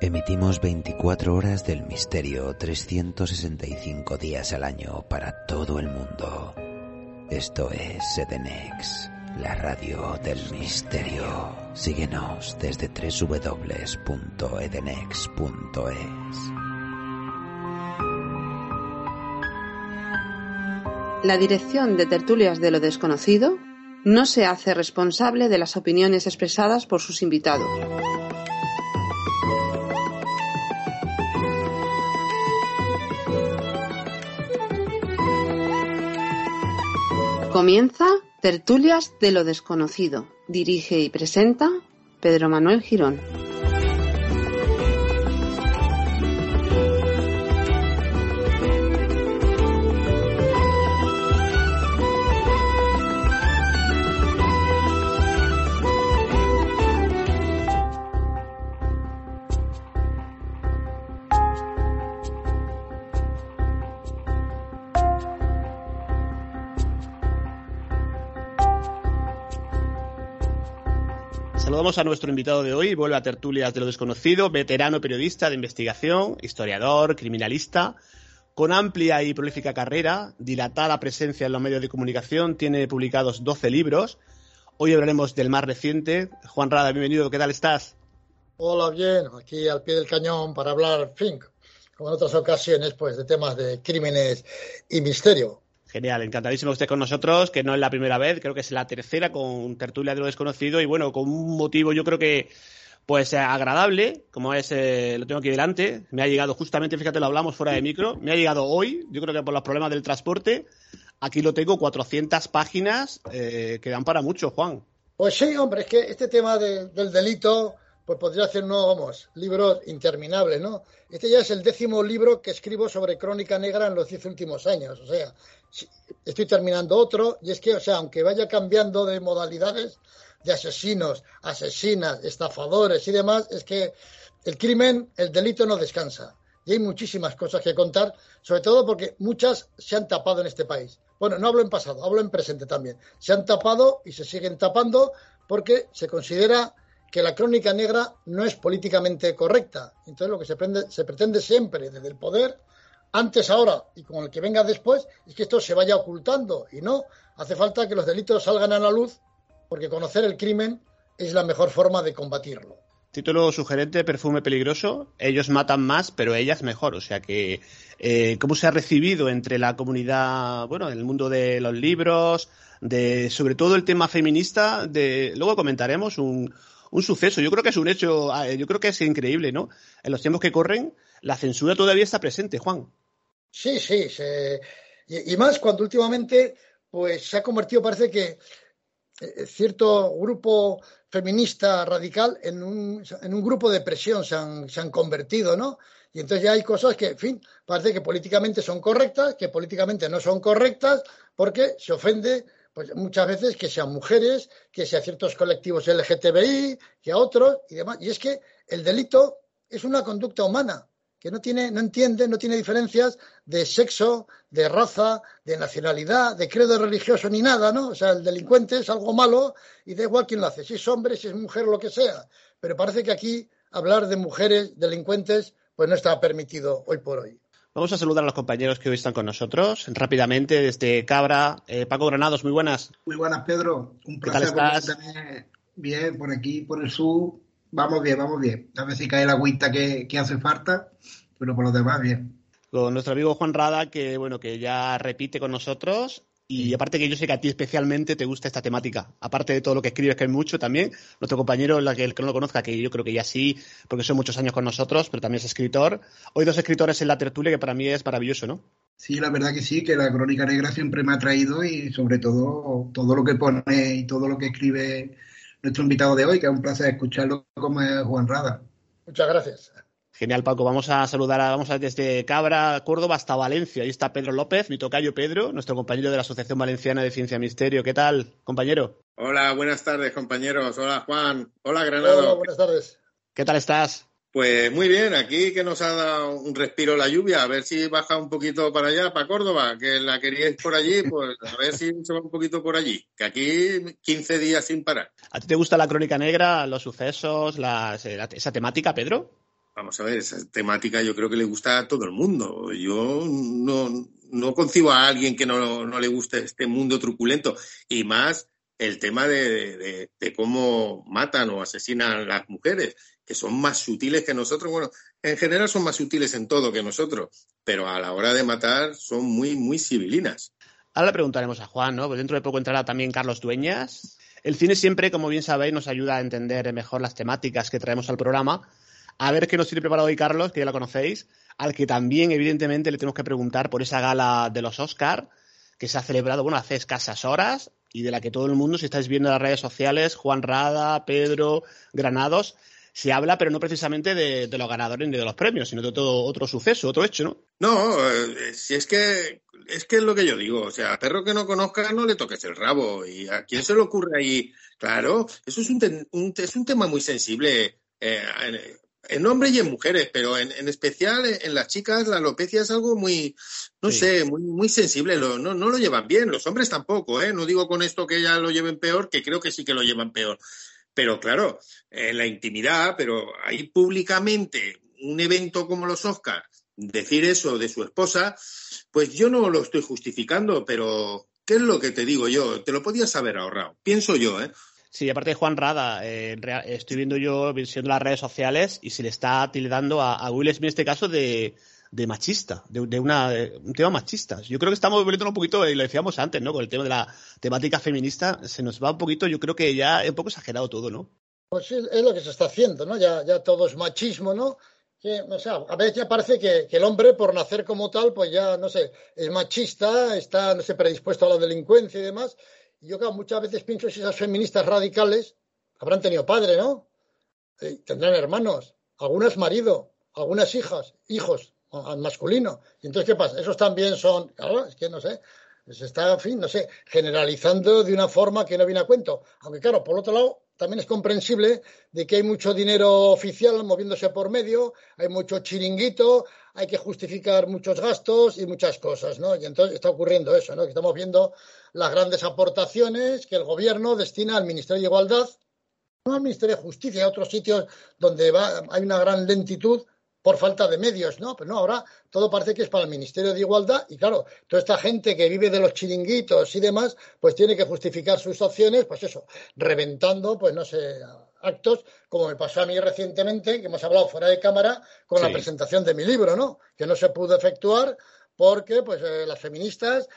Emitimos 24 horas del misterio 365 días al año para todo el mundo. Esto es Edenex, la radio del misterio. Síguenos desde www.edenex.es. La dirección de Tertulias de lo Desconocido no se hace responsable de las opiniones expresadas por sus invitados. Comienza Tertulias de lo Desconocido. Dirige y presenta Pedro Manuel Girón. A nuestro invitado de hoy, vuelve a Tertulias de lo Desconocido, veterano periodista de investigación, historiador, criminalista, con amplia y prolífica carrera, dilatada presencia en los medios de comunicación, tiene publicados 12 libros. Hoy hablaremos del más reciente. Juan Rada, bienvenido, ¿qué tal estás? Hola, bien, aquí al pie del cañón para hablar, en fin, como en otras ocasiones, pues de temas de crímenes y misterio. Genial, encantadísimo que esté con nosotros, que no es la primera vez, creo que es la tercera con Tertulia de lo Desconocido y bueno, con un motivo yo creo que pues agradable, como es, eh, lo tengo aquí delante, me ha llegado justamente, fíjate, lo hablamos fuera de micro, me ha llegado hoy, yo creo que por los problemas del transporte, aquí lo tengo, 400 páginas eh, que dan para mucho, Juan. Pues sí, hombre, es que este tema del delito, pues podría ser uno, vamos, libros interminables, ¿no? Este ya es el décimo libro que escribo sobre crónica negra en los diez últimos años, o sea, estoy terminando otro, y es que, o sea, aunque vaya cambiando de modalidades, de asesinos, asesinas, estafadores y demás, es que el crimen, el delito no descansa. Y hay muchísimas cosas que contar, sobre todo porque muchas se han tapado en este país. Bueno, no hablo en pasado, hablo en presente también. Se han tapado y se siguen tapando porque se considera que la crónica negra no es políticamente correcta. Entonces lo que se, se pretende siempre desde el poder antes, ahora y con el que venga después, es que esto se vaya ocultando. Y no, hace falta que los delitos salgan a la luz, porque conocer el crimen es la mejor forma de combatirlo. Título sugerente, perfume peligroso. Ellos matan más, pero ellas mejor. O sea que, eh, ¿cómo se ha recibido entre la comunidad, bueno, en el mundo de los libros, de sobre todo el tema feminista? De, luego comentaremos un, un suceso. Yo creo que es un hecho, ah, yo creo que es increíble, ¿no? En los tiempos que corren, la censura todavía está presente, Juan. Sí, sí, y, más cuando últimamente pues se ha convertido, parece que eh, cierto grupo feminista radical en un, en un grupo de presión se han, se han, convertido, ¿no? Y entonces ya hay cosas que, en fin, parece que políticamente son correctas, que políticamente no son correctas, porque se ofende pues muchas veces que sean mujeres, que sean ciertos colectivos LGTBI, que a otros y demás. Y es que el delito es una conducta humana que no tiene, no entiende, no tiene diferencias de sexo, de raza, de nacionalidad, de credo religioso ni nada, ¿no? O sea, el delincuente es algo malo y da igual quién lo hace, si es hombre, si es mujer, lo que sea. Pero parece que aquí hablar de mujeres delincuentes pues no está permitido hoy por hoy. Vamos a saludar a los compañeros que hoy están con nosotros. Rápidamente, desde Cabra, eh, Paco Granados, muy buenas. Muy buenas, Pedro. Un placer. ¿Qué tal estás? Bien, por aquí, por el sur. Vamos bien, vamos bien. A ver si cae la agüita que, que hace falta, pero por lo demás, bien. Con nuestro amigo Juan Rada, que bueno, que ya repite con nosotros y aparte que yo sé que a ti especialmente te gusta esta temática, aparte de todo lo que escribes, que es mucho también, nuestro compañero, el que, el que no lo conozca, que yo creo que ya sí, porque son muchos años con nosotros, pero también es escritor. Hoy dos escritores en la tertulia que para mí es maravilloso, ¿no? Sí, la verdad que sí, que la crónica negra siempre me ha traído y sobre todo todo lo que pone y todo lo que escribe nuestro invitado de hoy, que es un placer escucharlo como es Juan Rada. Muchas gracias. Genial, Paco. Vamos a saludar a, vamos a desde Cabra, Córdoba hasta Valencia. Ahí está Pedro López, mi tocayo Pedro, nuestro compañero de la Asociación Valenciana de Ciencia Misterio. ¿Qué tal, compañero? Hola, buenas tardes, compañeros. Hola, Juan. Hola, Granado. Hola, buenas tardes. ¿Qué tal estás? Pues muy bien, aquí que nos ha dado un respiro la lluvia, a ver si baja un poquito para allá, para Córdoba, que la queríais por allí, pues a ver si se va un poquito por allí, que aquí 15 días sin parar. ¿A ti te gusta la crónica negra, los sucesos, esa temática, Pedro? Vamos a ver, esa temática yo creo que le gusta a todo el mundo. Yo no, no concibo a alguien que no, no le guste este mundo truculento y más el tema de, de, cómo matan o asesinan a las mujeres, que son más sutiles que nosotros. Bueno, en general son más sutiles en todo que nosotros, pero a la hora de matar son muy, muy civilinas. Ahora preguntaremos a Juan, ¿no? Pues dentro de poco entrará también Carlos Dueñas. El cine siempre, como bien sabéis, nos ayuda a entender mejor las temáticas que traemos al programa. A ver qué nos tiene preparado hoy Carlos, que ya la conocéis, al que también, evidentemente, le tenemos que preguntar por esa gala de los Oscar que se ha celebrado, bueno, hace escasas horas y de la que todo el mundo, si estáis viendo las redes sociales, Juan Rada, Pedro, Granados, se habla, pero no precisamente de, los ganadores ni de los premios, sino de todo otro suceso, otro hecho, ¿no? No, eh, si es que es que es lo que yo digo, o sea, a perro que no conozca no le toques el rabo y a quién se le ocurre ahí, claro, eso es un, es un tema muy sensible. Eh, en hombres y en mujeres, pero en, especial en, las chicas la alopecia es algo muy, no sé, muy, muy sensible, no, no lo llevan bien, los hombres tampoco, ¿eh? no digo con esto que ya lo lleven peor, que creo que sí que lo llevan peor, pero claro, en la intimidad, pero ahí públicamente un evento como los Oscars, decir eso de su esposa, pues yo no lo estoy justificando, pero ¿qué es lo que te digo yo? Te lo podías haber ahorrado, pienso yo, ¿eh? Sí, aparte de Juan Rada, eh, estoy viendo yo viendo las redes sociales y se le está tildando a, Will Smith este caso de, machista, de, una, un tema machista. Yo creo que estamos volviendo un poquito, y lo decíamos antes, ¿no? Con el tema de la temática feminista, se nos va un poquito, yo creo que ya es un poco exagerado todo, ¿no? Pues sí, es lo que se está haciendo, ¿no? Ya, ya todo es machismo, ¿no? o sea, a veces ya parece que, que, el hombre, por nacer como tal, pues ya, no sé, es machista, está, no sé, predispuesto a la delincuencia y demás, yo claro, muchas veces pienso si esas feministas radicales habrán tenido padre, ¿no? Eh, tendrán hermanos, algunas marido, algunas hijas, hijos al masculino. Y entonces, ¿qué pasa? Esos también son, claro, es que no sé, se está, no sé, generalizando de una forma que no viene a cuento. Aunque claro, por otro lado, también es comprensible de que hay mucho dinero oficial moviéndose por medio, hay mucho chiringuito, hay que justificar muchos gastos y muchas cosas, ¿no? Y entonces está ocurriendo eso, ¿no? Que estamos viendo las grandes aportaciones que el gobierno destina al Ministerio de Igualdad, no al Ministerio de Justicia, a otros sitios donde hay una gran lentitud por falta de medios, ¿no? Pero no, ahora todo parece que es para el Ministerio de Igualdad y claro, toda esta gente que vive de los chiringuitos y demás, pues tiene que justificar sus opciones, pues eso, reventando, pues no sé, actos, como me pasó a mí recientemente, que hemos hablado fuera de cámara, con la presentación de mi libro, ¿no? Que no se pudo efectuar porque pues eh, las feministas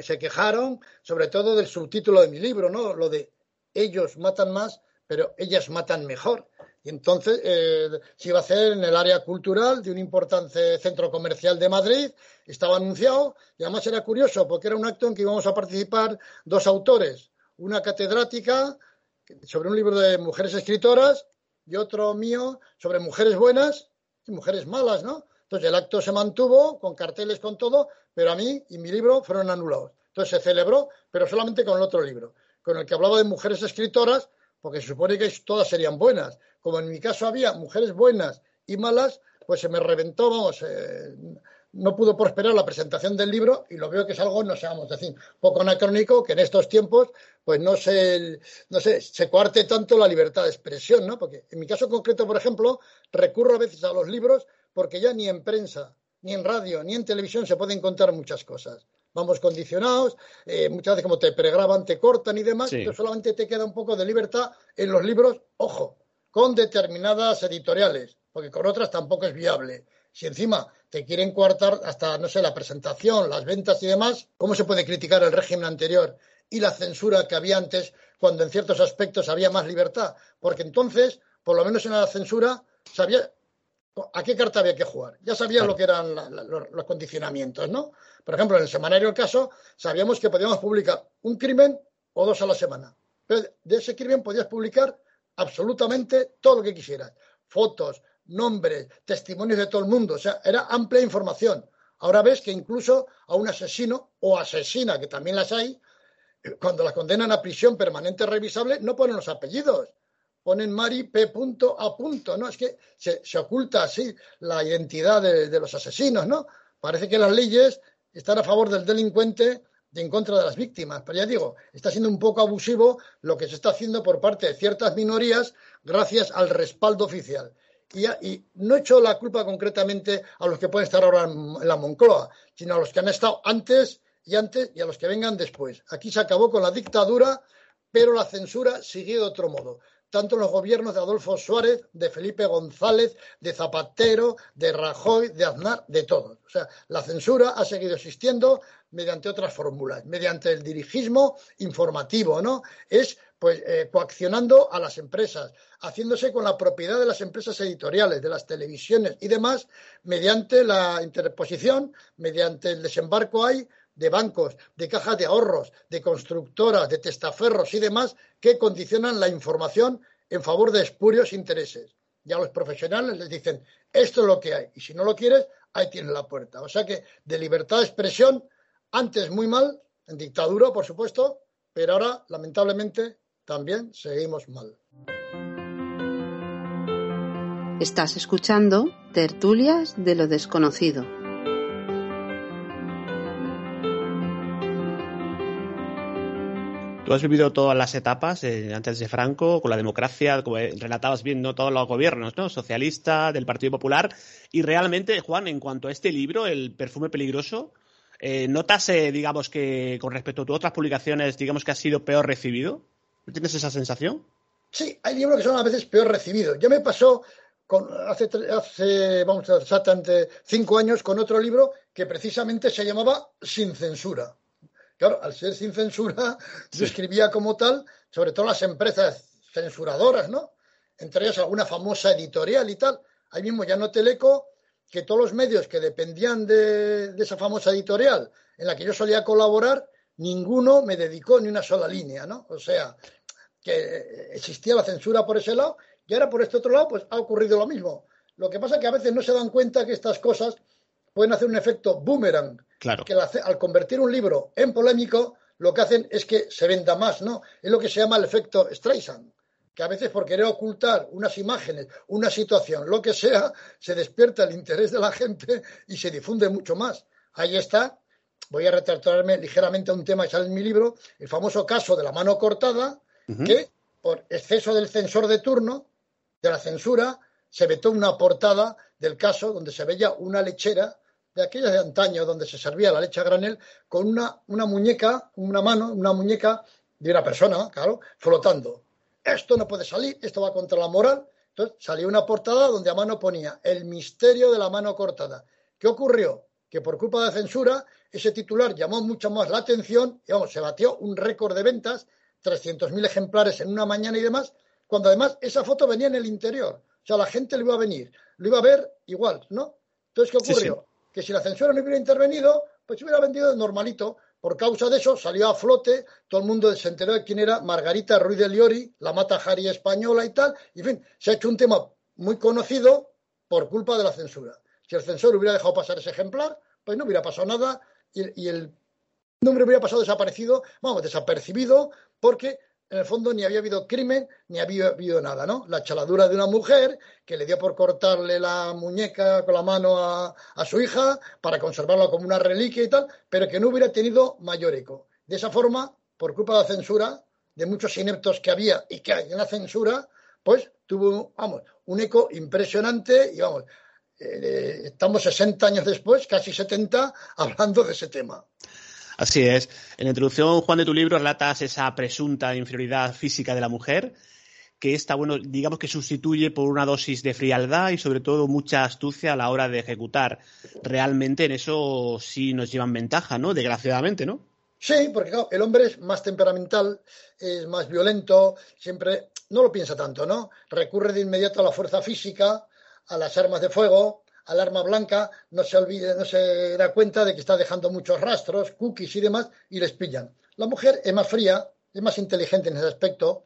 se quejaron sobre todo del subtítulo de mi libro, ¿no? Lo de ellos matan más, pero ellas matan mejor. Y entonces eh, se iba a hacer en el área cultural de un importante centro comercial de Madrid, estaba anunciado y además era curioso porque era un acto en que íbamos a participar dos autores, una catedrática sobre un libro de mujeres escritoras y otro mío sobre mujeres buenas y mujeres malas, ¿no? Entonces el acto se mantuvo con carteles, con todo, pero a mí y mi libro fueron anulados. Entonces se celebró, pero solamente con el otro libro, con el que hablaba de mujeres escritoras, porque se supone que todas serían buenas como en mi caso había mujeres buenas y malas, pues se me reventó, vamos, eh, no pudo prosperar la presentación del libro y lo veo que es algo, no a decir, poco anacrónico, que en estos tiempos, pues no se, no sé, se coarte tanto la libertad de expresión, ¿no? Porque en mi caso concreto, por ejemplo, recurro a veces a los libros porque ya ni en prensa, ni en radio, ni en televisión se pueden contar muchas cosas. Vamos condicionados, eh, muchas veces como te pregraban, te cortan y demás, pero solamente te queda un poco de libertad en los libros, ojo, con determinadas editoriales, porque con otras tampoco es viable. Si encima te quieren coartar hasta, no sé, la presentación, las ventas y demás, ¿cómo se puede criticar el régimen anterior y la censura que había antes cuando en ciertos aspectos había más libertad? Porque entonces, por lo menos en la censura, sabía a qué carta había que jugar. Ya sabía lo que eran los, condicionamientos, ¿no? Por ejemplo, en el semanario El Caso, sabíamos que podíamos publicar un crimen o dos a la semana. Pero de ese crimen podías publicar absolutamente todo lo que quisieras. Fotos, nombres, testimonios de todo el mundo. O sea, era amplia información. Ahora ves que incluso a un asesino o asesina, que también las hay, cuando la condenan a prisión permanente revisable, no ponen los apellidos. Ponen Mari P. A. ¿no? Es que se, oculta así la identidad de, los asesinos, ¿no? Parece que las leyes están a favor del delincuente y en contra de las víctimas. Pero ya digo, está siendo un poco abusivo lo que se está haciendo por parte de ciertas minorías gracias al respaldo oficial. Y, y, no echo la culpa concretamente a los que pueden estar ahora en, la Moncloa, sino a los que han estado antes y antes y a los que vengan después. Aquí se acabó con la dictadura, pero la censura siguió de otro modo. Tanto los gobiernos de Adolfo Suárez, de Felipe González, de Zapatero, de Rajoy, de Aznar, de todos. O sea, la censura ha seguido existiendo mediante otras fórmulas, mediante el dirigismo informativo, ¿no? Es pues eh, coaccionando a las empresas, haciéndose con la propiedad de las empresas editoriales, de las televisiones y demás, mediante la interposición, mediante el desembarco hay de bancos, de cajas de ahorros, de constructoras, de testaferros y demás que condicionan la información en favor de espurios intereses. Y a los profesionales les dicen, esto es lo que hay, y si no lo quieres, ahí tienes la puerta. O sea que de libertad de expresión, antes muy mal, en dictadura, por supuesto, pero ahora, lamentablemente, también seguimos mal. Estás escuchando Tertulias de lo Desconocido. Tú has vivido todas las etapas eh, antes de Franco, con la democracia, como relatabas bien, ¿no? todos los gobiernos, ¿no? Socialista, del Partido Popular. Y realmente, Juan, en cuanto a este libro, El perfume peligroso, eh, ¿notas, eh, digamos, que con respecto a tus otras publicaciones, digamos que ha sido peor recibido? ¿Tienes esa sensación? Sí, hay libros que son a veces peor recibidos. Ya me pasó con, hace, hace, vamos, exactamente cinco años con otro libro que precisamente se llamaba Sin censura. Claro, al ser sin censura, yo escribía como tal, sobre todo las empresas censuradoras, ¿no? Entre ellas alguna famosa editorial y tal. Ahí mismo ya noté el eco que todos los medios que dependían de, de esa famosa editorial en la que yo solía colaborar, ninguno me dedicó ni una sola línea, ¿no? O sea, que existía la censura por ese lado y ahora por este otro lado, pues ha ocurrido lo mismo. Lo que pasa es que a veces no se dan cuenta que estas cosas pueden hacer un efecto boomerang. Claro. Que al convertir un libro en polémico, lo que hacen es que se venda más, ¿no? Es lo que se llama el efecto Streisand. Que a veces por querer ocultar unas imágenes, una situación, lo que sea, se despierta el interés de la gente y se difunde mucho más. Ahí está voy a retratarme ligeramente a un tema que sale en mi libro, el famoso caso de la mano cortada, que por exceso del censor de turno, de la censura, se vetó una portada del caso donde se veía una lechera de aquellas de antaño donde se servía la leche a granel con una, una muñeca, una mano, una muñeca de una persona, claro, flotando. Esto no puede salir, esto va contra la moral. Entonces salió una portada donde a mano ponía el misterio de la mano cortada. ¿Qué ocurrió? Que por culpa de censura ese titular llamó mucho más la atención y vamos, se batió un récord de ventas, 300.000 ejemplares en una mañana y demás, cuando además esa foto venía en el interior. O sea, la gente lo iba a venir, lo iba a ver igual, ¿no? Entonces, ¿qué ocurrió? Que si la censura no hubiera intervenido, pues se hubiera vendido normalito. Por causa de eso salió a flote, todo el mundo se enteró de quién era Margarita Ruiz de Liori, la mata Jari española y tal. Y en fin, se ha hecho un tema muy conocido por culpa de la censura. Si el censor hubiera dejado pasar ese ejemplar, pues no hubiera pasado nada y, el nombre hubiera pasado desaparecido, vamos, desapercibido, porque en el fondo ni había habido crimen, ni había habido nada, ¿no? La chaladura de una mujer que le dio por cortarle la muñeca con la mano a, su hija para conservarla como una reliquia y tal, pero que no hubiera tenido mayor eco. De esa forma, por culpa de la censura, de muchos ineptos que había y que hay en la censura, pues tuvo, vamos, un eco impresionante y vamos, eh, estamos 60 años después, casi 70, hablando de ese tema. Así es. En la introducción, Juan, de tu libro relatas esa presunta inferioridad física de la mujer, que esta, bueno, digamos que sustituye por una dosis de frialdad y sobre todo mucha astucia a la hora de ejecutar. Realmente en eso sí nos llevan ventaja, ¿no? Desgraciadamente, ¿no? Sí, porque el hombre es más temperamental, es más violento, siempre no lo piensa tanto, ¿no? Recurre de inmediato a la fuerza física, a las armas de fuego, al arma blanca, no se olvide, no se da cuenta de que está dejando muchos rastros, cookies y demás, y les pillan. La mujer es más fría, es más inteligente en ese aspecto,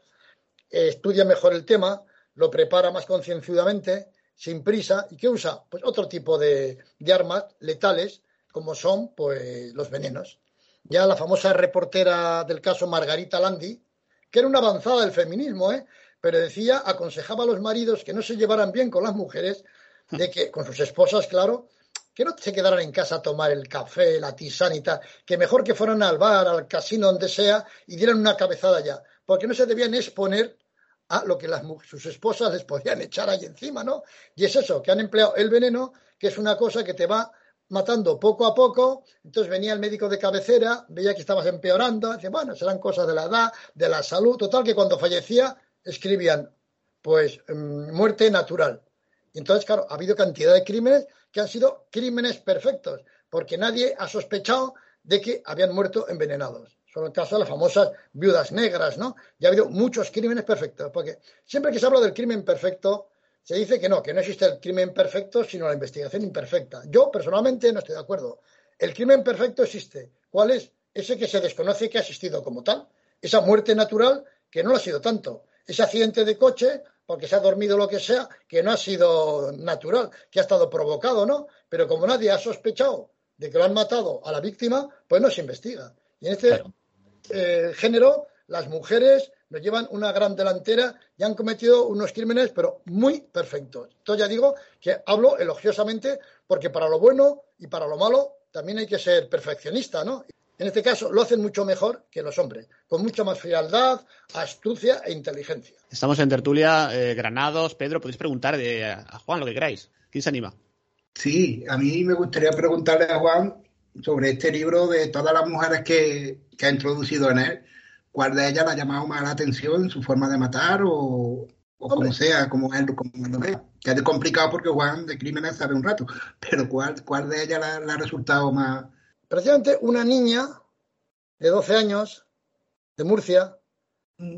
estudia mejor el tema, lo prepara más concienzudamente, sin prisa, y que usa pues otro tipo de, de armas letales, como son pues los venenos. Ya la famosa reportera del caso Margarita Landi, que era una avanzada del feminismo, ¿eh? pero decía, aconsejaba a los maridos que no se llevaran bien con las mujeres, de que, con sus esposas, claro, que no se quedaran en casa a tomar el café, la tisana y tal, que mejor que fueran al bar, al casino, donde sea, y dieran una cabezada ya, porque no se debían exponer a lo que las, sus esposas les podían echar ahí encima, ¿no? Y es eso, que han empleado el veneno, que es una cosa que te va matando poco a poco. Entonces venía el médico de cabecera, veía que estabas empeorando, dice, bueno, serán cosas de la edad, de la salud, total, que cuando fallecía escribían, pues, mm, muerte natural. Entonces, claro, ha habido cantidad de crímenes que han sido crímenes perfectos, porque nadie ha sospechado de que habían muerto envenenados. Son el caso de las famosas viudas negras, ¿no? Y ha habido muchos crímenes perfectos, porque siempre que se habla del crimen perfecto, se dice que no, que no existe el crimen perfecto, sino la investigación imperfecta. Yo, personalmente, no estoy de acuerdo. El crimen perfecto existe. ¿Cuál es? Ese que se desconoce que ha existido como tal. Esa muerte natural que no lo ha sido tanto. Ese accidente de coche, porque se ha dormido lo que sea, que no ha sido natural, que ha estado provocado, ¿no? Pero como nadie ha sospechado de que lo han matado a la víctima, pues no se investiga. Y en este eh, género, las mujeres nos llevan una gran delantera y han cometido unos crímenes, pero muy perfectos. Entonces ya digo que hablo elogiosamente porque para lo bueno y para lo malo también hay que ser perfeccionista, ¿no? En este caso lo hacen mucho mejor que los hombres, con mucha más frialdad, astucia e inteligencia. Estamos en tertulia, eh, Granados, Pedro, podéis preguntar a Juan lo que queráis. ¿Quién se anima? Sí, a mí me gustaría preguntarle a Juan sobre este libro de todas las mujeres que, ha introducido en él, ¿cuál de ellas le ha llamado más la atención, su forma de matar o, como sea, como él, como lo vea? Que es complicado porque Juan de crímenes sabe un rato, pero ¿cuál, cuál de ellas le, ha resultado más...? Precisamente una niña de 12 años, de Murcia,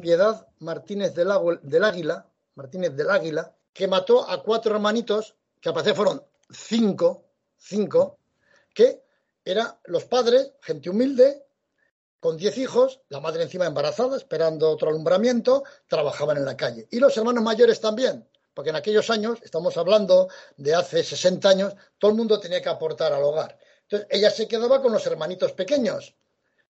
Piedad Martínez del, del Águila, Martínez del Águila, que mató a cuatro hermanitos, que a fueron cinco, cinco, que eran los padres, gente humilde, con diez hijos, la madre encima embarazada, esperando otro alumbramiento, trabajaban en la calle. Y los hermanos mayores también, porque en aquellos años, estamos hablando de hace 60 años, todo el mundo tenía que aportar al hogar. Entonces, ella se quedaba con los hermanitos pequeños,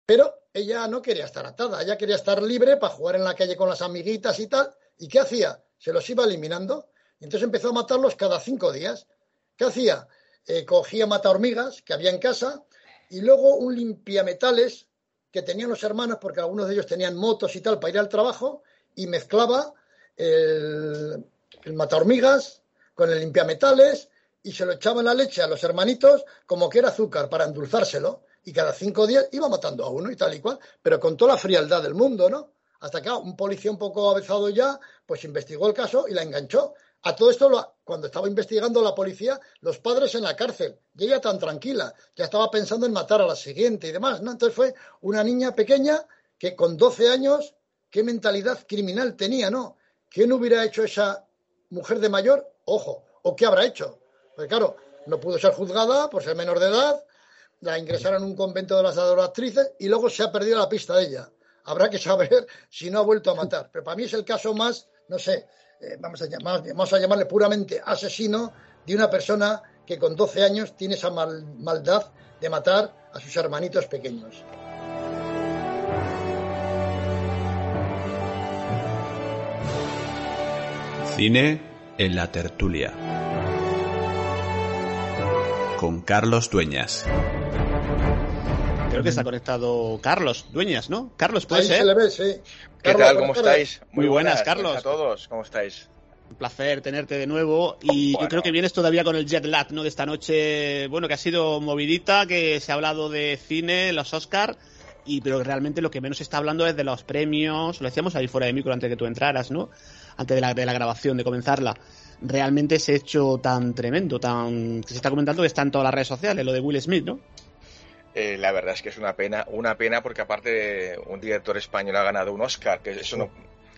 pero ella no quería estar atada, ella quería estar libre para jugar en la calle con las amiguitas y tal. ¿Y qué hacía? Se los iba eliminando. Y entonces empezó a matarlos cada cinco días. ¿Qué hacía? eh, cogía mata hormigas que había en casa y luego un limpiametales que tenían los hermanos, porque algunos de ellos tenían motos y tal para ir al trabajo, y mezclaba el, el mata hormigas con el limpiametales y se lo echaba en la leche a los hermanitos como que era azúcar para endulzárselo y cada cinco días iba matando a uno y tal y cual, pero con toda la frialdad del mundo, ¿no? Hasta que un policía un poco avezado ya, pues investigó el caso y la enganchó a todo esto, cuando estaba investigando la policía, los padres en la cárcel, y ella tan tranquila, ya estaba pensando en matar a la siguiente y demás, ¿no? Entonces fue una niña pequeña que con 12 años, qué mentalidad criminal tenía, ¿no? ¿Quién hubiera hecho esa mujer de mayor? Ojo, ¿o qué habrá hecho? Porque claro, no pudo ser juzgada por ser menor de edad, la ingresaron en un convento de las adoratrices y luego se ha perdido la pista de ella. Habrá que saber si no ha vuelto a matar. Pero para mí es el caso más, no sé, eh, vamos, a vamos a llamarle puramente asesino de una persona que con 12 años tiene esa maldad de matar a sus hermanitos pequeños. Cine en la tertulia. Con Carlos Dueñas. Creo que está conectado Carlos Dueñas, ¿no? Carlos, ¿puede Ahí ser? se le ve, sí. ¿Qué tal? ¿Cómo estáis? Muy buenas, Carlos. a todos, ¿cómo estáis? Un placer tenerte de nuevo y yo creo que vienes todavía con el jet lag, ¿no? De esta noche, bueno, que ha sido movidita, que se ha hablado de cine, los Oscar, y pero realmente lo que menos se está hablando es de los premios, lo decíamos ahí fuera de micro antes de que tú entraras, ¿no? Antes de la, de la grabación, de comenzarla. Realmente ese hecho tan tremendo, tan que se está comentando que está en todas las redes sociales, lo de Will Smith, ¿no? Eh, la verdad es que es una pena, una pena porque aparte un director español ha ganado un Oscar, que eso no,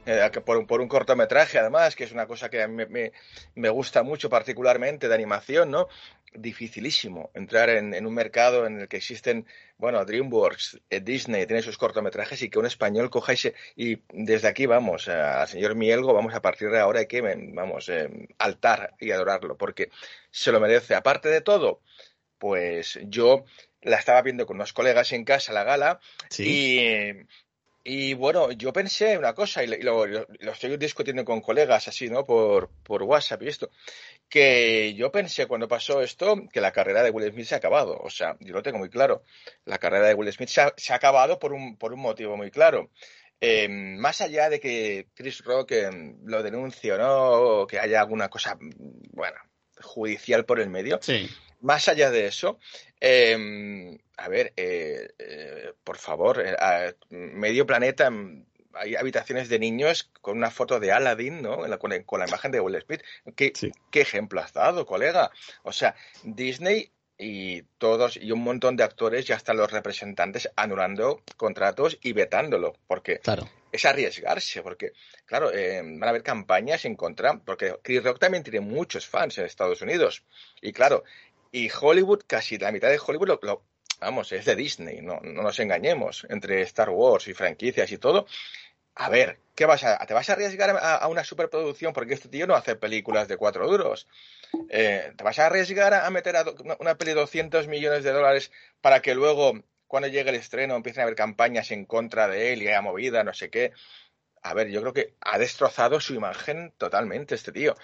eh, por, por, un cortometraje además, que es una cosa que me, me, me, gusta mucho particularmente de animación, ¿no? Dificilísimo entrar en, en, un mercado en el que existen, bueno, DreamWorks, eh, Disney, tiene sus cortometrajes y que un español coja y, y desde aquí vamos, eh, al señor Mielgo, vamos a partir de ahora hay que, vamos, eh, altar y adorarlo, porque se lo merece. Aparte de todo, pues yo la estaba viendo con unos colegas en casa, la gala, ¿Sí? y y bueno, yo pensé una cosa, y lo, lo, lo, estoy discutiendo con colegas así, ¿no? Por, por WhatsApp y esto, que yo pensé cuando pasó esto que la carrera de Will Smith se ha acabado. O sea, yo lo tengo muy claro. La carrera de Will Smith se ha, acabado por un, por un motivo muy claro. Eh, más allá de que Chris Rock eh, lo denuncie o no, o que haya alguna cosa, bueno, judicial por el medio, sí. Más allá de eso, eh, a ver, eh, eh, por favor, eh, medio planeta hay habitaciones de niños con una foto de Aladdin, ¿no? La, con, con, la imagen de Will Smith. ¿Qué, sí. ¿Qué ejemplo has dado, colega? O sea, Disney y todos y un montón de actores ya están los representantes anulando contratos y vetándolo, porque claro. es arriesgarse, porque claro, eh, van a haber campañas en contra, porque Chris Rock también tiene muchos fans en Estados Unidos y claro, y Hollywood, casi la mitad de Hollywood lo, vamos, es de Disney, no, no nos engañemos, entre Star Wars y franquicias y todo. A ver, ¿qué vas a, te vas a arriesgar a, una superproducción? Porque este tío no hace películas de cuatro duros. Eh, ¿Te vas a arriesgar a meter a una peli de 200 millones de dólares para que luego, cuando llegue el estreno, empiecen a haber campañas en contra de él y haya movida, no sé qué? A ver, yo creo que ha destrozado su imagen totalmente este tío.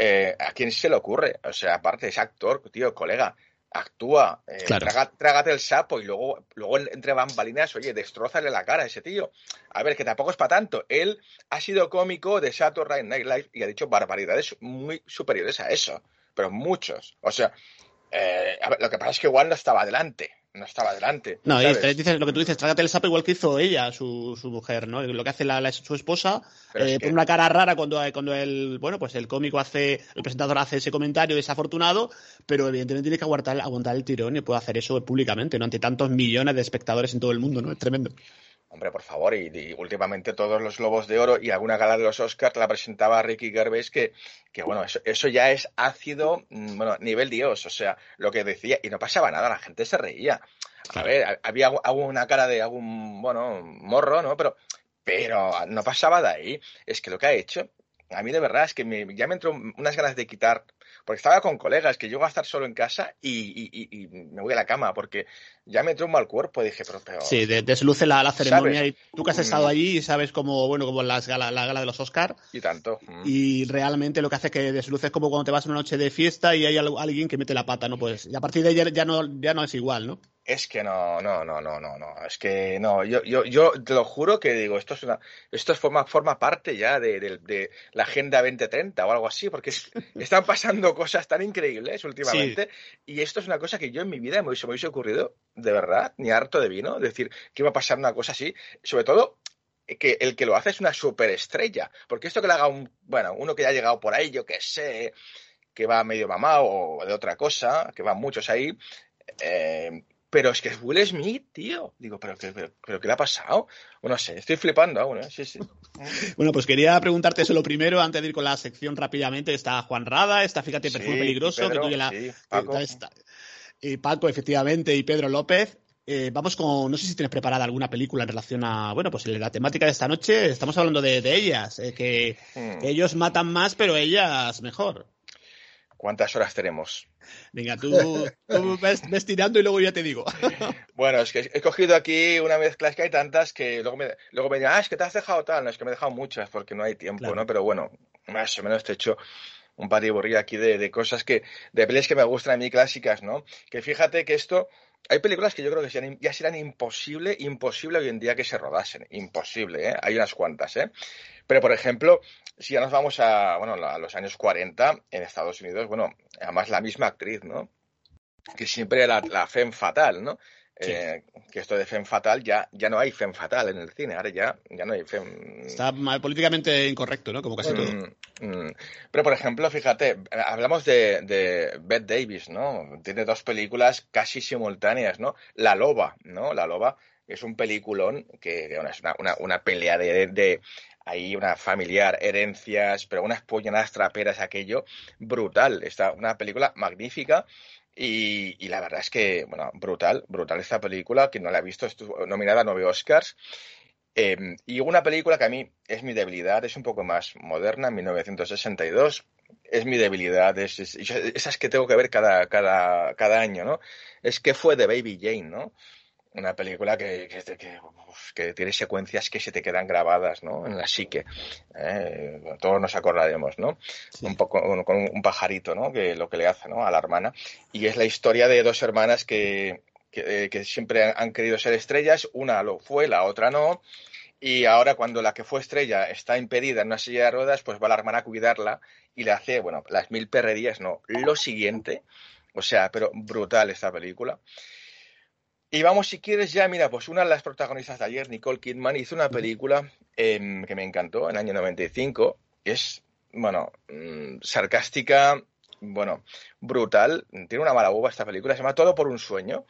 Eh, ¿A quién se le ocurre? O sea, aparte es actor, tío, colega, actúa, eh, claro. traga, trágate el sapo y luego, luego entre bambalinas, oye, destrózale la cara a ese tío. A ver, que tampoco es para tanto. Él ha sido cómico de Saturday Night Live y ha dicho barbaridades muy superiores a eso, pero muchos. O sea, eh, a ver, lo que pasa es que igual no estaba adelante. No estaba adelante. No, y dices, lo que tú dices, trágate el sapo igual que hizo ella, su, su mujer, ¿no? Lo que hace la, la, su esposa, eh, pone una cara rara cuando, cuando el, bueno, pues el cómico hace, el presentador hace ese comentario desafortunado, pero evidentemente tiene que aguantar, aguantar el tirón y puede hacer eso públicamente, ¿no? Ante tantos millones de espectadores en todo el mundo, ¿no? Es tremendo. Hombre, por favor, y, y, últimamente todos los Globos de Oro y alguna gala de los Oscars la presentaba Ricky Gervais, que, que bueno, eso, eso, ya es ácido, mm, bueno, nivel Dios, o sea, lo que decía, y no pasaba nada, la gente se reía. A ver, había alguna cara de algún, bueno, morro, ¿no? Pero, pero no pasaba de ahí. Es que lo que ha hecho, a mí de verdad es que me, ya me entró unas ganas de quitar porque estaba con colegas, que yo voy a estar solo en casa y, y, y, me voy a la cama, porque ya me entró un mal cuerpo, dije, pero... pero sí, de, desluce la, la ceremonia ¿sabes? y tú que has estado allí y sabes como, bueno, como las gala, la gala de los Oscar. Y tanto. Mm. Y realmente lo que hace que desluce es como cuando te vas a una noche de fiesta y hay alguien que mete la pata, ¿no? Pues y a partir de ahí ya, ya, no, ya no es igual, ¿no? Es que no, no, no, no, no, no. Es que no. Yo, yo, yo te lo juro que digo, esto es una, esto forma, forma parte ya de, de, de la agenda 2030 o algo así, porque es, están pasando cosas tan increíbles últimamente. Sí. Y esto es una cosa que yo en mi vida me hubiese, me hubiese ocurrido, de verdad, ni harto de vino, decir que iba a pasar una cosa así. Sobre todo, que el que lo hace es una superestrella. Porque esto que le haga un, bueno, uno que ya ha llegado por ahí, yo que sé, que va medio mamado o de otra cosa, que van muchos ahí. Eh, pero es que es Will Smith, tío. Digo, ¿pero, pero, pero qué le ha pasado? Bueno, no sé, estoy flipando aún, ¿eh? Sí, sí. bueno, pues quería preguntarte eso lo primero, antes de ir con la sección rápidamente. Está Juan Rada, está Fíjate, Perfume sí, Peligroso, Pedro, que la... Sí, Paco. Está, y Paco, efectivamente, y Pedro López. Eh, vamos con, no sé si tienes preparada alguna película en relación a, bueno, pues la temática de esta noche. Estamos hablando de, de ellas, eh, que, Hmm. que ellos matan más, pero ellas mejor. ¿Cuántas horas tenemos? Venga, tú, tú ves, ves, tirando y luego ya te digo. bueno, es que he cogido aquí una mezcla, es que hay tantas que luego me, luego me digan, ah, es que te has dejado tal. No, es que me he dejado muchas porque no hay tiempo, claro. ¿no? Pero bueno, más o menos te he hecho un patiburrí aquí de, de, cosas que, de pelis que me gustan a mí clásicas, ¿no? Que fíjate que esto, hay películas que yo creo que ya serán imposible, imposible hoy en día que se rodasen. Imposible, ¿eh? Hay unas cuantas, ¿eh? Pero, por ejemplo, si ya nos vamos a, bueno, a los años 40 en Estados Unidos, bueno, además la misma actriz, ¿no? Que siempre era la, la fatal, ¿no? Sí. Eh, que esto de femme fatal ya, ya no hay femme fatal en el cine, ahora ya, ya no hay femme... Está políticamente incorrecto, ¿no? Como casi mm, todo. Mm. Pero, por ejemplo, fíjate, hablamos de, de Bette Davis, ¿no? Tiene dos películas casi simultáneas, ¿no? La Loba, ¿no? La Loba es un peliculón que, que es una, una, una pelea de, de, ahí una familiar, herencias, pero unas pollonadas traperas, aquello, brutal. Está una película magnífica. Y, la verdad es que, bueno, brutal, brutal esta película. Quien no la ha visto, estuvo nominada a nueve Oscars. Em, y una película que a mí es mi debilidad, es un poco más moderna, 1962. Es mi debilidad, es, esas que tengo que ver cada, cada, cada año, ¿no? Es que fue de Baby Jane, ¿no? Una película que, que, tiene secuencias que se te quedan grabadas ¿no? en la psique. ¿eh? todos nos acordaremos, ¿no? Un poco con un pajarito, ¿no? Que lo que le hace ¿no? a la hermana. Y es la historia de dos hermanas que, que, siempre han querido ser estrellas. Una lo fue, la otra no. Y ahora cuando la que fue estrella está impedida en una silla de ruedas, pues va la hermana a cuidarla y le hace, bueno, las mil perrerías, no, lo siguiente. O sea, pero brutal esta película. Y vamos, si quieres, ya, mira, pues una de las protagonistas de ayer, Nicole Kidman, hizo una película em, que me encantó en el año 95. Es, bueno, mm, sarcástica, bueno, brutal. Tiene una mala uva esta película, se llama Todo por un sueño.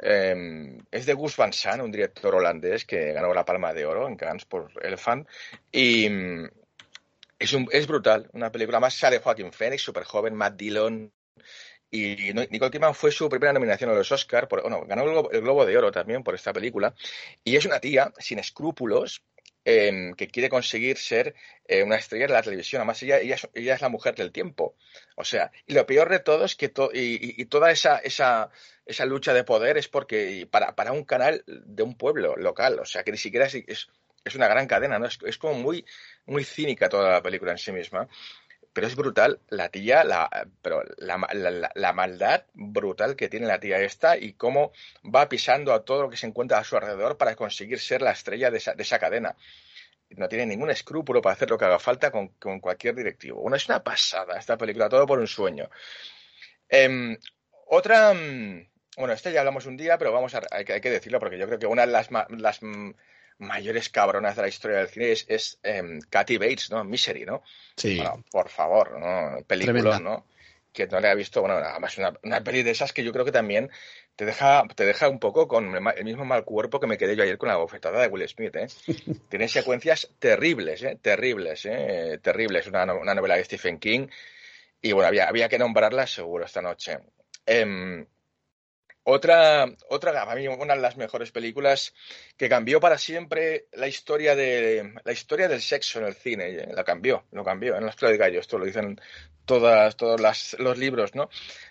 Em, es de Gus Van Sant, un director holandés que ganó la Palma de Oro en Cannes por Elephant. Y mm, es, un, es brutal, una película más. Sale Joaquin Phoenix, súper joven, Matt Dillon, y Nicole Kidman fue su primera nominación a los Oscars, bueno, ganó el Globo, de Oro también por esta película. Y es una tía sin escrúpulos em, que quiere conseguir ser eh, una estrella de la televisión. Además, ella, ella, es la mujer del tiempo. O sea, y lo peor de todo es que y, toda esa, esa, esa, lucha de poder es porque para, para un canal de un pueblo local. O sea, que ni siquiera es, es, una gran cadena, ¿no? Es, es como muy, muy cínica toda la película en sí misma pero es brutal la tía, la, pero la, maldad brutal que tiene la tía esta y cómo va pisando a todo lo que se encuentra a su alrededor para conseguir ser la estrella de esa, de esa cadena. No tiene ningún escrúpulo para hacer lo que haga falta con, cualquier directivo. Una es una pasada esta película, todo por un sueño. Em, otra, mm, bueno, esta ya hablamos un día, pero vamos a, hay que, hay que decirlo porque yo creo que una de las, las mayores cabronas de la historia del cine es, es em, Kathy Bates, ¿no? Misery, ¿no? Sí. Bueno, por favor, ¿no? Película, ¿no? Que no le ha visto, bueno, además una, una peli de esas que yo creo que también te deja, te deja un poco con el mismo mal cuerpo que me quedé yo ayer con la bofetada de Will Smith, ¿eh? Tiene secuencias terribles, ¿eh? Terribles, ¿eh? Terribles. Una, una novela de Stephen King. Y bueno, había, había que nombrarla seguro esta noche. Eh, otra, otra, para mí, una de las mejores películas que cambió para siempre la historia de la historia del sexo en el cine. Eh, la cambió, lo cambió. En la historia de gallo, esto lo dicen todas, todos los libros, ¿no?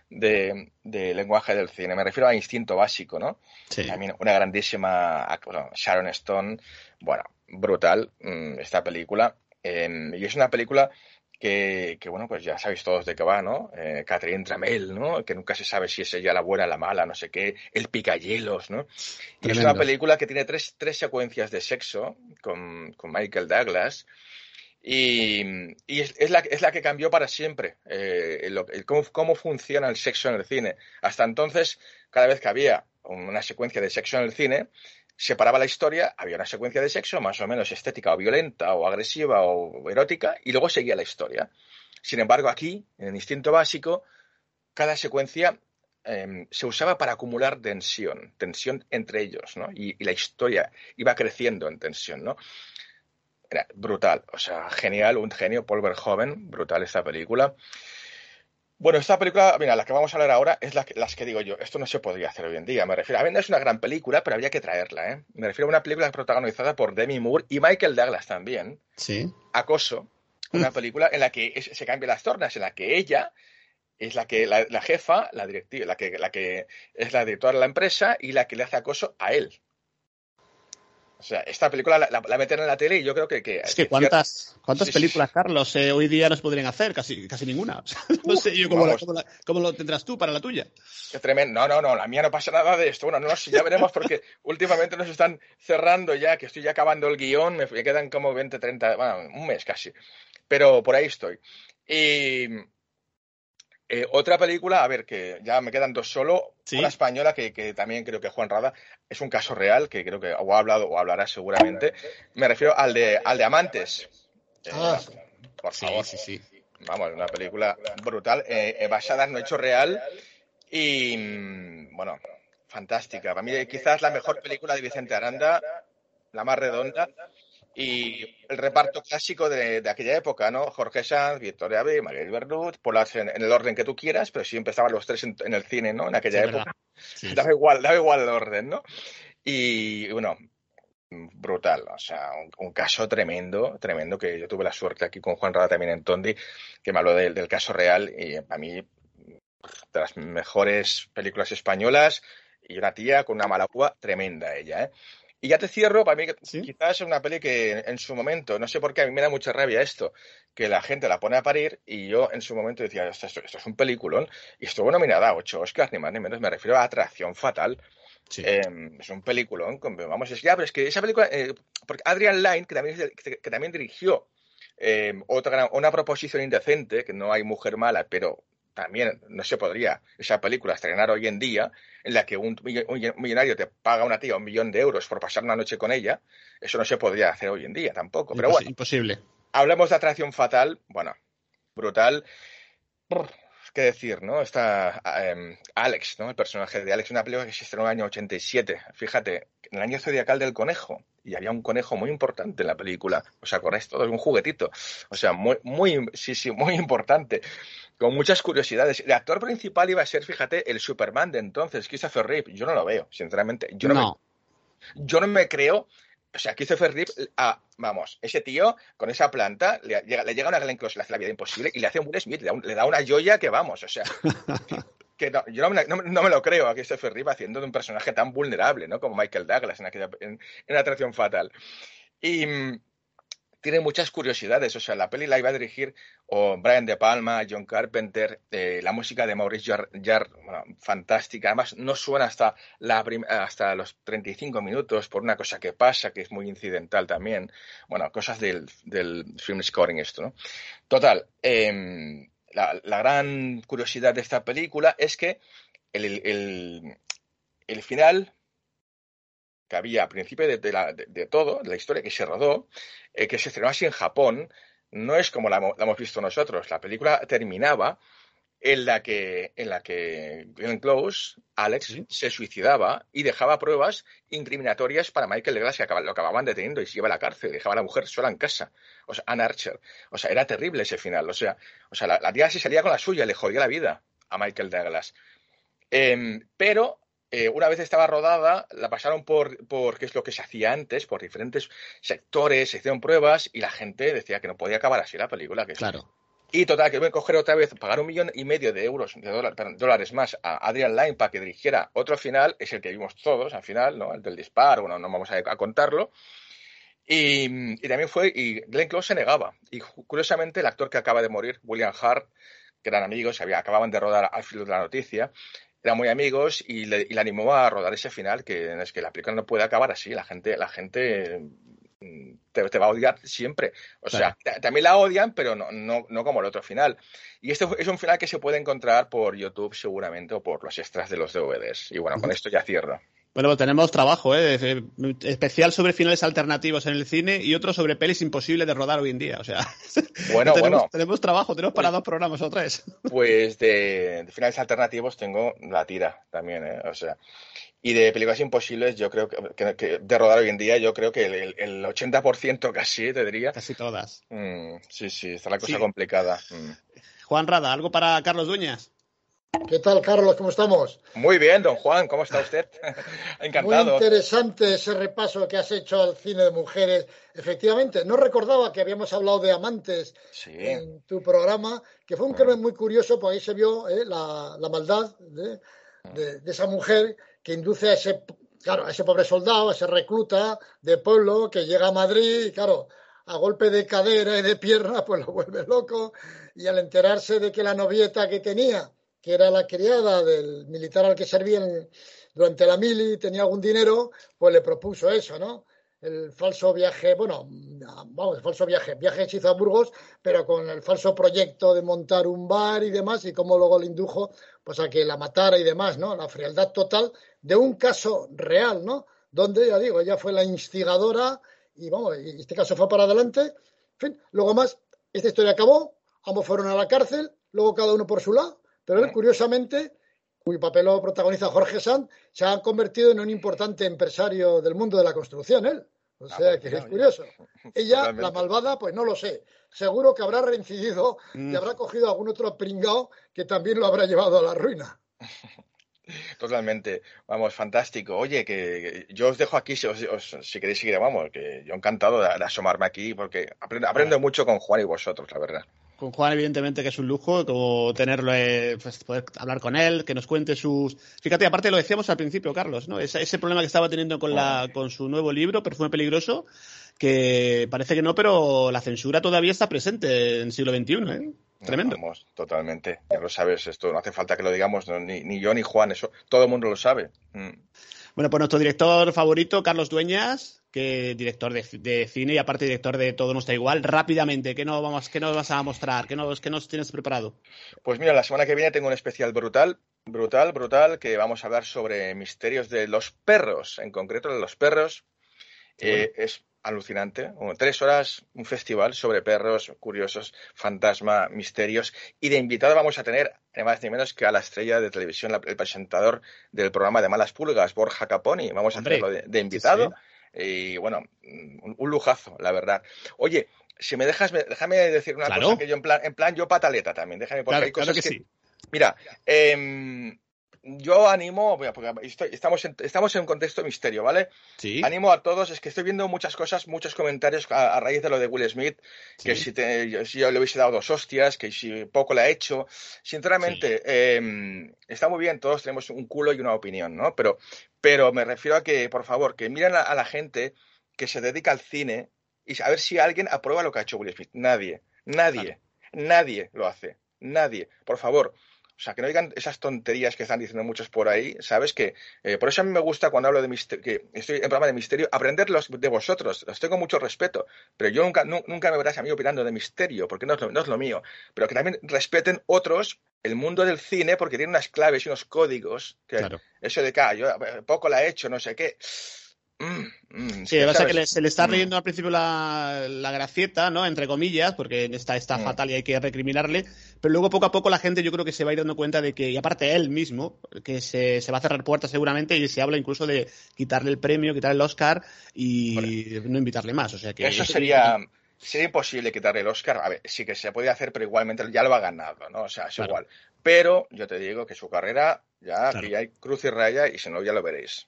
De, lenguaje del cine. Me refiero a Instinto Básico, ¿no? Sí. También una grandísima, bueno, Sharon Stone, bueno, brutal mm, esta película. y es una película que, bueno, pues ya sabéis todos de qué va, ¿no? Eh, Catherine Tramel, ¿no? Que nunca se sabe si es ella la buena, la mala, no sé qué, el picayelos, ¿no? Y es una película que tiene tres, tres secuencias de sexo con, con Michael Douglas y, y es, es, la, es, la, que cambió para siempre eh, cómo, cómo funciona el sexo en el cine. Hasta entonces, cada vez que había una secuencia de sexo en el cine, separaba la historia, había una secuencia de sexo más o menos estética o violenta o agresiva o erótica y luego seguía la historia. Sin embargo, aquí, en el instinto básico, cada secuencia em, se usaba para acumular tensión, tensión entre ellos, ¿no? Y, y, la historia iba creciendo en tensión, ¿no? Era brutal, o sea, genial, un genio, Paul Verhoeven, brutal esta película. Bueno, esta película, mira, la que vamos a hablar ahora es la que, las que digo yo. Esto no se podría hacer hoy en día. Me refiero a ver, es una gran película, pero habría que traerla, ¿eh? Me refiero a una película protagonizada por Demi Moore y Michael Douglas también. Sí. Acoso. Una película en la que se cambian las tornas, en la que ella es la que la, la jefa, la directiva, la que, la que es la directora de la empresa y la que le hace acoso a él. O sea, esta película la, la, meten en la tele y yo creo que... que es que ¿cuántas, cuántas películas, Carlos, eh, hoy día nos podrían hacer? Casi, casi ninguna. no sé yo cómo, cómo, lo tendrás tú para la tuya. Qué tremendo. No, no, no, la mía no pasa nada de esto. Bueno, no, ya veremos porque últimamente nos están cerrando ya, que estoy ya acabando el guion, me, me quedan como 20, 30, bueno, un mes casi. Pero por ahí estoy. Y eh, otra película, a ver, que ya me quedan dos solo. Una española que, que, también creo que Juan Rada es un caso real, que creo que o ha hablado o hablará seguramente. Me refiero al de, al de Amantes. Eh, ah, por favor. Sí, sí, sí. Vamos, una película brutal, eh, basada en un hecho real y, mm, bueno, fantástica. Para mí quizás la mejor película de Vicente Aranda, la más redonda Y el reparto clásico de, de aquella época, ¿no? Jorge Sanz, Victoria B, Marguerite Bernut, Polas en, en, el orden que tú quieras, pero sí empezaban los tres en, en el cine, ¿no? En aquella Sí, época. Sí, Daba igual, daba igual el orden, ¿no? Y bueno, brutal, o sea, un, un caso tremendo, tremendo, que yo tuve la suerte aquí con Juan Rada también en Tondi, que me habló del, del caso real y para mí de las mejores películas españolas y una tía con una mala púa tremenda ella, ¿eh? Y ya te cierro, para mí que ¿Sí? quizás es una peli que en su momento, no sé por qué, a mí me da mucha rabia esto, que la gente la pone a parir y yo en su momento decía, esto, esto- esto es un peliculón y estuvo nominada a ocho Oscars, ni más ni menos, me refiero a Atracción Fatal, Sí. eh, es un peliculón, vamos, es, ya, pero es que esa película, eh, porque Adrian Lyne, que también, que, que también dirigió eh, otra, gran- una proposición indecente, que no hay mujer mala, pero también no se podría esa película estrenar hoy en día, en la que un, millo- un millonario te paga a una tía un millón de euros por pasar una noche con ella, eso no se podría hacer hoy en día tampoco. Pero Impos- bueno, Imposible. hablamos de atracción fatal, bueno, brutal. Brr, ¿Qué decir, no? Está em, Alex, ¿no? El personaje de Alex, una película que se estrenó en el año 87. Fíjate, en el año zodiacal del conejo. Y había un conejo muy importante en la película. ¿Os acordáis todos? Un juguetito. O sea, muy, muy, sí, sí, muy importante. Con muchas curiosidades. El actor principal iba a ser, fíjate, el Superman de entonces, Christopher Reeve. Yo no lo veo, sinceramente. Yo no, me No. yo no me creo. O sea, Christopher Reeve, ah, vamos, ese tío con esa planta le llega, le llega una le hace la vida imposible y le hace un Will Smith, le da, un- le da una joya que vamos, o sea, que no, yo no me, no- no me lo creo a Christopher Reeve haciendo de un personaje tan vulnerable, ¿no? Como Michael Douglas en aquella en, en Atracción Fatal. Y mm, tiene muchas curiosidades, o sea, la peli la iba a dirigir o Brian De Palma, John Carpenter, eh, la música de Maurice Jarre, fantástica, además no suena hasta, la hasta los 35 minutos por una cosa que pasa, que es muy incidental también, bueno, cosas del, del film scoring esto. Total, em, la, gran curiosidad de esta película es que el, final que había a principio de, de la- todo, de la historia que se rodó, eh, que se estrenó así en Japón, no es como la, hemo- la hemos visto nosotros. La película terminaba en la que, en la que Glenn Close, Alex, Sí. se suicidaba y dejaba pruebas incriminatorias para Michael Douglas que acaba- lo acababan deteniendo y se iba a la cárcel, dejaba a la mujer sola en casa. O sea, Ann Archer. O sea, era terrible ese final. O sea, o sea la, la tía se salía con la suya, le jodía la vida a Michael Douglas. Em, pero eh, una vez estaba rodada, la pasaron por, por qué es lo que se hacía antes, por diferentes sectores, se hicieron pruebas y la gente decía que no podía acabar así la película. Que Claro. y total, que voy a coger otra vez, pagar un millón y medio de euros, de dólar- perdón, dólares más a Adrian Lyne para que dirigiera otro final, es el que vimos todos al final, ¿no? El del disparo, bueno, no vamos a, a contarlo. Y, y también fue, y Glenn Close se negaba. Y curiosamente, el actor que acaba de morir, William Hart, que eran amigos, había, acababan de rodar al filo de la noticia, eran muy amigos y le, y le animó a rodar ese final, que es que la película no puede acabar así, la gente, la gente mm, te, te va a odiar siempre. O sea, ta- también la odian, pero no, no, no como el otro final. Y este es un final que se puede encontrar por YouTube seguramente o por los extras de los DVDs. Y bueno, con esto ya cierro. Bueno, pues tenemos trabajo, ¿eh? Eh, Especial sobre finales alternativos en el cine y otro sobre pelis imposibles de rodar hoy en día. O sea, Bueno, tenemos, bueno, tenemos trabajo, tenemos para dos programas o tres. pues de, de finales alternativos tengo la tira también, ¿eh? O sea, y de películas imposibles yo creo que, que- que de rodar hoy en día yo creo que el, el- el 80% casi, te diría. Casi todas. Mm, sí, sí, está la cosa Sí. complicada. Mm. Juan Rada, ¿algo para Carlos Dueñas? ¿Qué tal, Carlos? ¿Cómo estamos? Muy bien, don Juan, ¿cómo está usted? Muy Encantado. interesante ese repaso que has hecho al cine de mujeres. Efectivamente, no recordaba que habíamos hablado de amantes Sí, en tu programa, que fue un crimen muy curioso, porque ahí se vio eh, la, la maldad de, de- de esa mujer que induce a ese, claro, a ese pobre soldado, a ese recluta de pueblo que llega a Madrid y, claro, a golpe de cadera y de pierna, pues lo vuelve loco. Y al enterarse de que la novieta que tenía, que era la criada del militar al que servía durante la mili, tenía algún dinero, pues le propuso eso, ¿no? el falso viaje, bueno, vamos, el falso viaje, viaje hechizo a Burgos, pero con el falso proyecto de montar un bar y demás, y cómo luego le indujo pues a que la matara y demás, ¿no? La frialdad total de un caso real, ¿no? Donde, ya digo, ella fue la instigadora y vamos, este caso fue para adelante. En fin, luego más, esta historia acabó, ambos fueron a la cárcel, luego cada uno por su lado, pero él, curiosamente, cuyo papel lo protagoniza Jorge Sanz, se ha convertido en un importante empresario del mundo de la construcción, él. O sea que es curioso. Ella, la malvada, pues no lo sé. Seguro que habrá reincidido y Mm. habrá cogido algún otro pringao que también lo habrá llevado a la ruina. Totalmente, vamos, fantástico. Oye, que, que yo os dejo aquí si, os- os- si queréis seguir, vamos, que yo encantado de, de asomarme aquí porque aprendo, aprendo mucho con Juan y vosotros, la verdad. Con Juan, evidentemente, que es un lujo como tenerlo, eh, pues, poder hablar con él, que nos cuente sus. Fíjate, aparte lo decíamos al principio, Carlos, ¿no? Ese, ese problema que estaba teniendo con, la, con su nuevo libro, Perfume Peligroso, que parece que no, pero la censura todavía está presente en siglo XXI, ¿eh? Tremendo. Vamos, totalmente. Ya lo sabes, esto no hace falta que lo digamos, no, ni, ni yo ni Juan, eso todo el mundo lo sabe. Mm. Bueno, pues nuestro director favorito, Carlos Dueñas, que director de, de cine y aparte director de Todo no está igual. Rápidamente, ¿qué nos, vamos, qué nos vas a mostrar? ¿Qué nos, qué nos tienes preparado? Pues mira, la semana que viene tengo un especial brutal, brutal, brutal, que vamos a hablar sobre misterios de los perros, en concreto de los perros. Eh, es alucinante. Bueno, tres horas, un festival sobre perros, curiosos, fantasma, misterios. Y de invitado vamos a tener, además ni menos que a la estrella de televisión, la- el presentador del programa de Malas Pulgas, Borja Caponi. Vamos a tenerlo de, de invitado. sí, Y bueno, un, un lujazo, la verdad. Oye, si me dejas, me- déjame decir una Claro. cosa que yo en plan, en plan yo pataleta también. Déjame, porque Claro, hay claro cosas que que, sí. Mira, em, yo animo, porque estoy- estamos, en, estamos en un contexto de misterio, ¿vale? Sí. Animo a todos, es que estoy viendo muchas cosas, muchos comentarios a, a raíz de lo de Will Smith, que Sí. si, te- yo- si yo le hubiese dado dos hostias, que si poco le ha hecho. Sinceramente, em, está muy bien, todos tenemos un culo y una opinión, ¿no? Pero, pero me refiero a que, por favor, que miren a, a la gente que se dedica al cine y a ver si alguien aprueba lo que ha hecho Will Smith. Nadie, nadie, nadie lo hace, nadie. Por favor. O sea, que no digan esas tonterías que están diciendo muchos por ahí, ¿sabes? Que eh, por eso a mí me gusta cuando hablo de misterio, que estoy en programa de misterio, aprenderlos de vosotros. Los tengo mucho respeto, pero yo nunca, nu- nunca me verás a mí opinando de misterio, porque no es, lo, no es lo mío. Pero que también respeten otros el mundo del cine, porque tiene unas claves y unos códigos. Que Claro. Eso de que ah, yo eh, poco la he hecho, no sé qué. Mm, mm, Sí, pasa que le- se le está Mm. leyendo al principio la, la gracieta, ¿no? Entre comillas, porque está, está Mm. fatal y hay que recriminarle. Pero luego poco a poco la gente yo creo que se va a ir dando cuenta de que, y aparte él mismo, que se, se va a cerrar puertas seguramente y se habla incluso de quitarle el premio, quitarle el Oscar y no invitarle más. O sea que Eso sería, sería imposible quitarle el Oscar. A ver, sí que se puede hacer, pero igualmente ya lo ha ganado, ¿no? O sea, es Claro. igual. Pero yo te digo que su carrera ya, Claro. que ya hay cruz y raya y si no, ya lo veréis.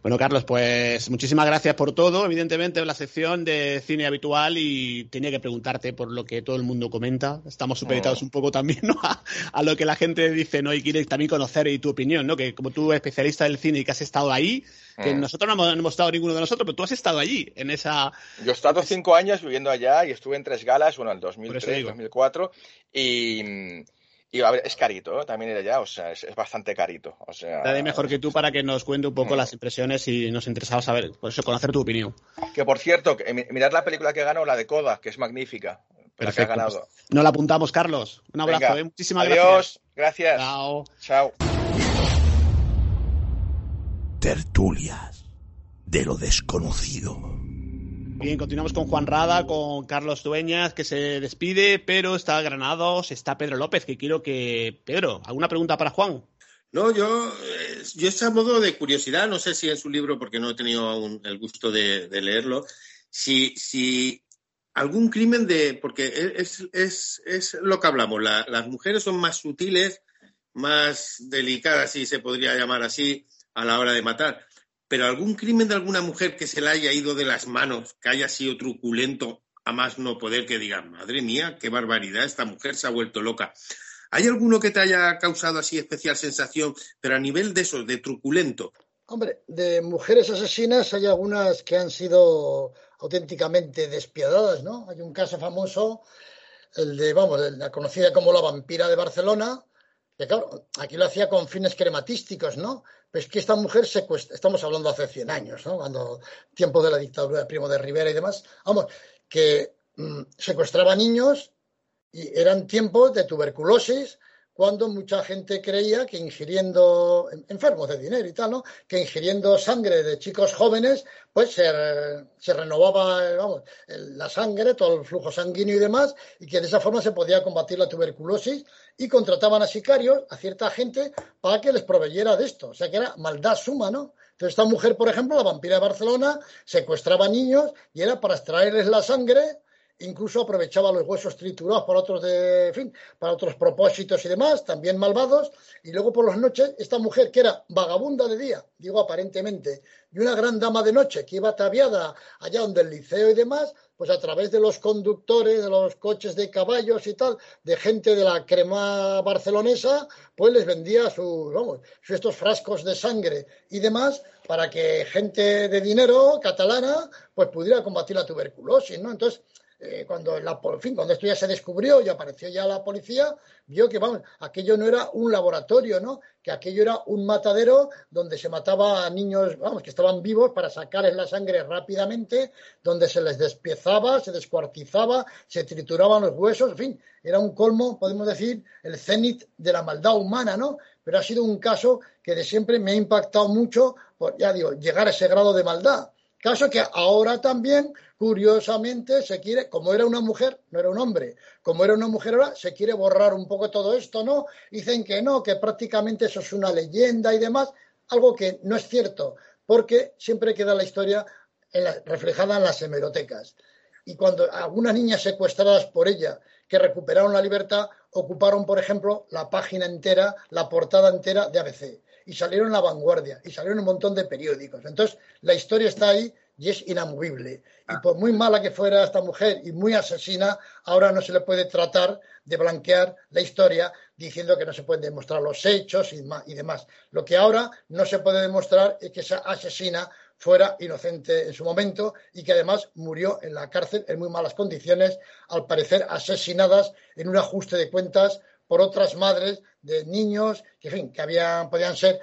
Bueno, Carlos, pues muchísimas gracias por todo. Evidentemente, la sección de cine habitual y tenía que preguntarte por lo que todo el mundo comenta. Estamos supeditados Mm. un poco también ¿no? a, a lo que la gente dice, ¿no? Y quiere también conocer y tu opinión, ¿no? Que como tú, especialista del cine y que has estado ahí, que Mm. nosotros no hemos, no hemos estado ninguno de nosotros, pero tú has estado allí, en esa... Yo he estado cinco años viviendo allá y estuve en tres galas, bueno, en Por eso 2003, digo. 2004, y, y a ver, es carito, ¿eh? también era allá, o sea, es, es bastante carito. O sea, Nadie mejor que tú para que nos cuente un poco Mm. las impresiones y nos interesaba saber, por eso, conocer tu opinión. que por cierto, mirad la película que ganó, la de Coda, que es magnífica, la que ha Perfecto. ganado. pues, no la apuntamos, Carlos. Un abrazo, Venga, ¿eh? Muchísimas Adiós, gracias. gracias. Chao. Chao. Tertulias de lo desconocido. Bien, continuamos con Juan Rada, con Carlos Dueñas, que se despide, pero está Granados, está Pedro López, que quiero que... Pedro, ¿alguna pregunta para Juan? No, yo, eh, yo es a modo de curiosidad, no sé si en su libro, porque no he tenido aún el gusto de, leerlo, si, si algún crimen de, porque es, es, es lo que hablamos, la- las mujeres son más sutiles, más delicadas, si se podría llamar así, a la hora de matar, pero algún crimen de alguna mujer que se le haya ido de las manos, que haya sido truculento a más no poder, que digan, madre mía, qué barbaridad, esta mujer se ha vuelto loca. ¿Hay alguno que te haya causado así especial sensación, pero a nivel de eso, de truculento? Hombre, de mujeres asesinas hay algunas que han sido auténticamente despiadadas, ¿no? Hay un caso famoso, el de, vamos, la conocida como la vampira de Barcelona, que claro, aquí lo hacía con fines crematísticos, ¿no? Pero es que esta mujer secuestra, estamos hablando hace 100 años, ¿no? Cuando, tiempo de la dictadura de Primo de Rivera y demás, vamos, que mm, secuestraba niños y eran tiempos de tuberculosis, cuando mucha gente creía que ingiriendo, enfermos de dinero y tal, ¿no? Que ingiriendo sangre de chicos jóvenes, pues se, renovaba, la sangre, todo el flujo sanguíneo y demás, y que de esa forma se podía combatir la tuberculosis y contrataban a sicarios, a cierta gente, para que les proveyera de esto. O sea que era maldad suma, ¿no? Entonces, esta mujer, por ejemplo, la vampira de Barcelona, secuestraba niños y era para extraerles la sangre incluso aprovechaba los huesos triturados para otros de, fin, para otros propósitos y demás, también malvados, y luego por las noches esta mujer que era vagabunda de día, digo aparentemente, y una gran dama de noche que iba ataviada allá donde el liceo y demás, pues a través de los conductores, de los coches de caballos y tal, de gente de la crema barcelonesa, pues les vendía sus, vamos, estos frascos de sangre y demás para que gente de dinero catalana pues pudiera combatir la tuberculosis, ¿no? Entonces, eh, cuando, la, fin, cuando esto ya se descubrió y apareció ya la policía, vio que vamos, aquello no era un laboratorio, ¿no? que aquello era un matadero donde se mataba a niños vamos, que estaban vivos para sacarles la sangre rápidamente, donde se les despiezaba, se descuartizaba, se trituraban los huesos, en fin, era un colmo, podemos decir, el cenit de la maldad humana, ¿no? Pero ha sido un caso que de siempre me ha impactado mucho por, ya digo, llegar a ese grado de maldad. Caso que ahora también curiosamente se quiere, como era una mujer, no era un hombre, como era una mujer ahora, se quiere borrar un poco todo esto, ¿no? Dicen que no, que prácticamente eso es una leyenda y demás, algo que no es cierto, porque siempre queda la historia reflejada en las hemerotecas. Y cuando algunas niñas secuestradas por ella, que recuperaron la libertad, ocuparon, por ejemplo, la página entera, la portada entera de ABC. Y salieron la vanguardia, y salieron un montón de periódicos. Entonces, la historia está ahí y es inamovible. Y ah. por muy mala que fuera esta mujer y muy asesina, ahora no se le puede tratar de blanquear la historia diciendo que no se pueden demostrar los hechos y, y demás. Lo que ahora no se puede demostrar es que esa asesina fuera inocente en su momento y que además murió en la cárcel en muy malas condiciones, al parecer asesinadas en un ajuste de cuentas por otras madres de niños que, en fin, que habían, podían ser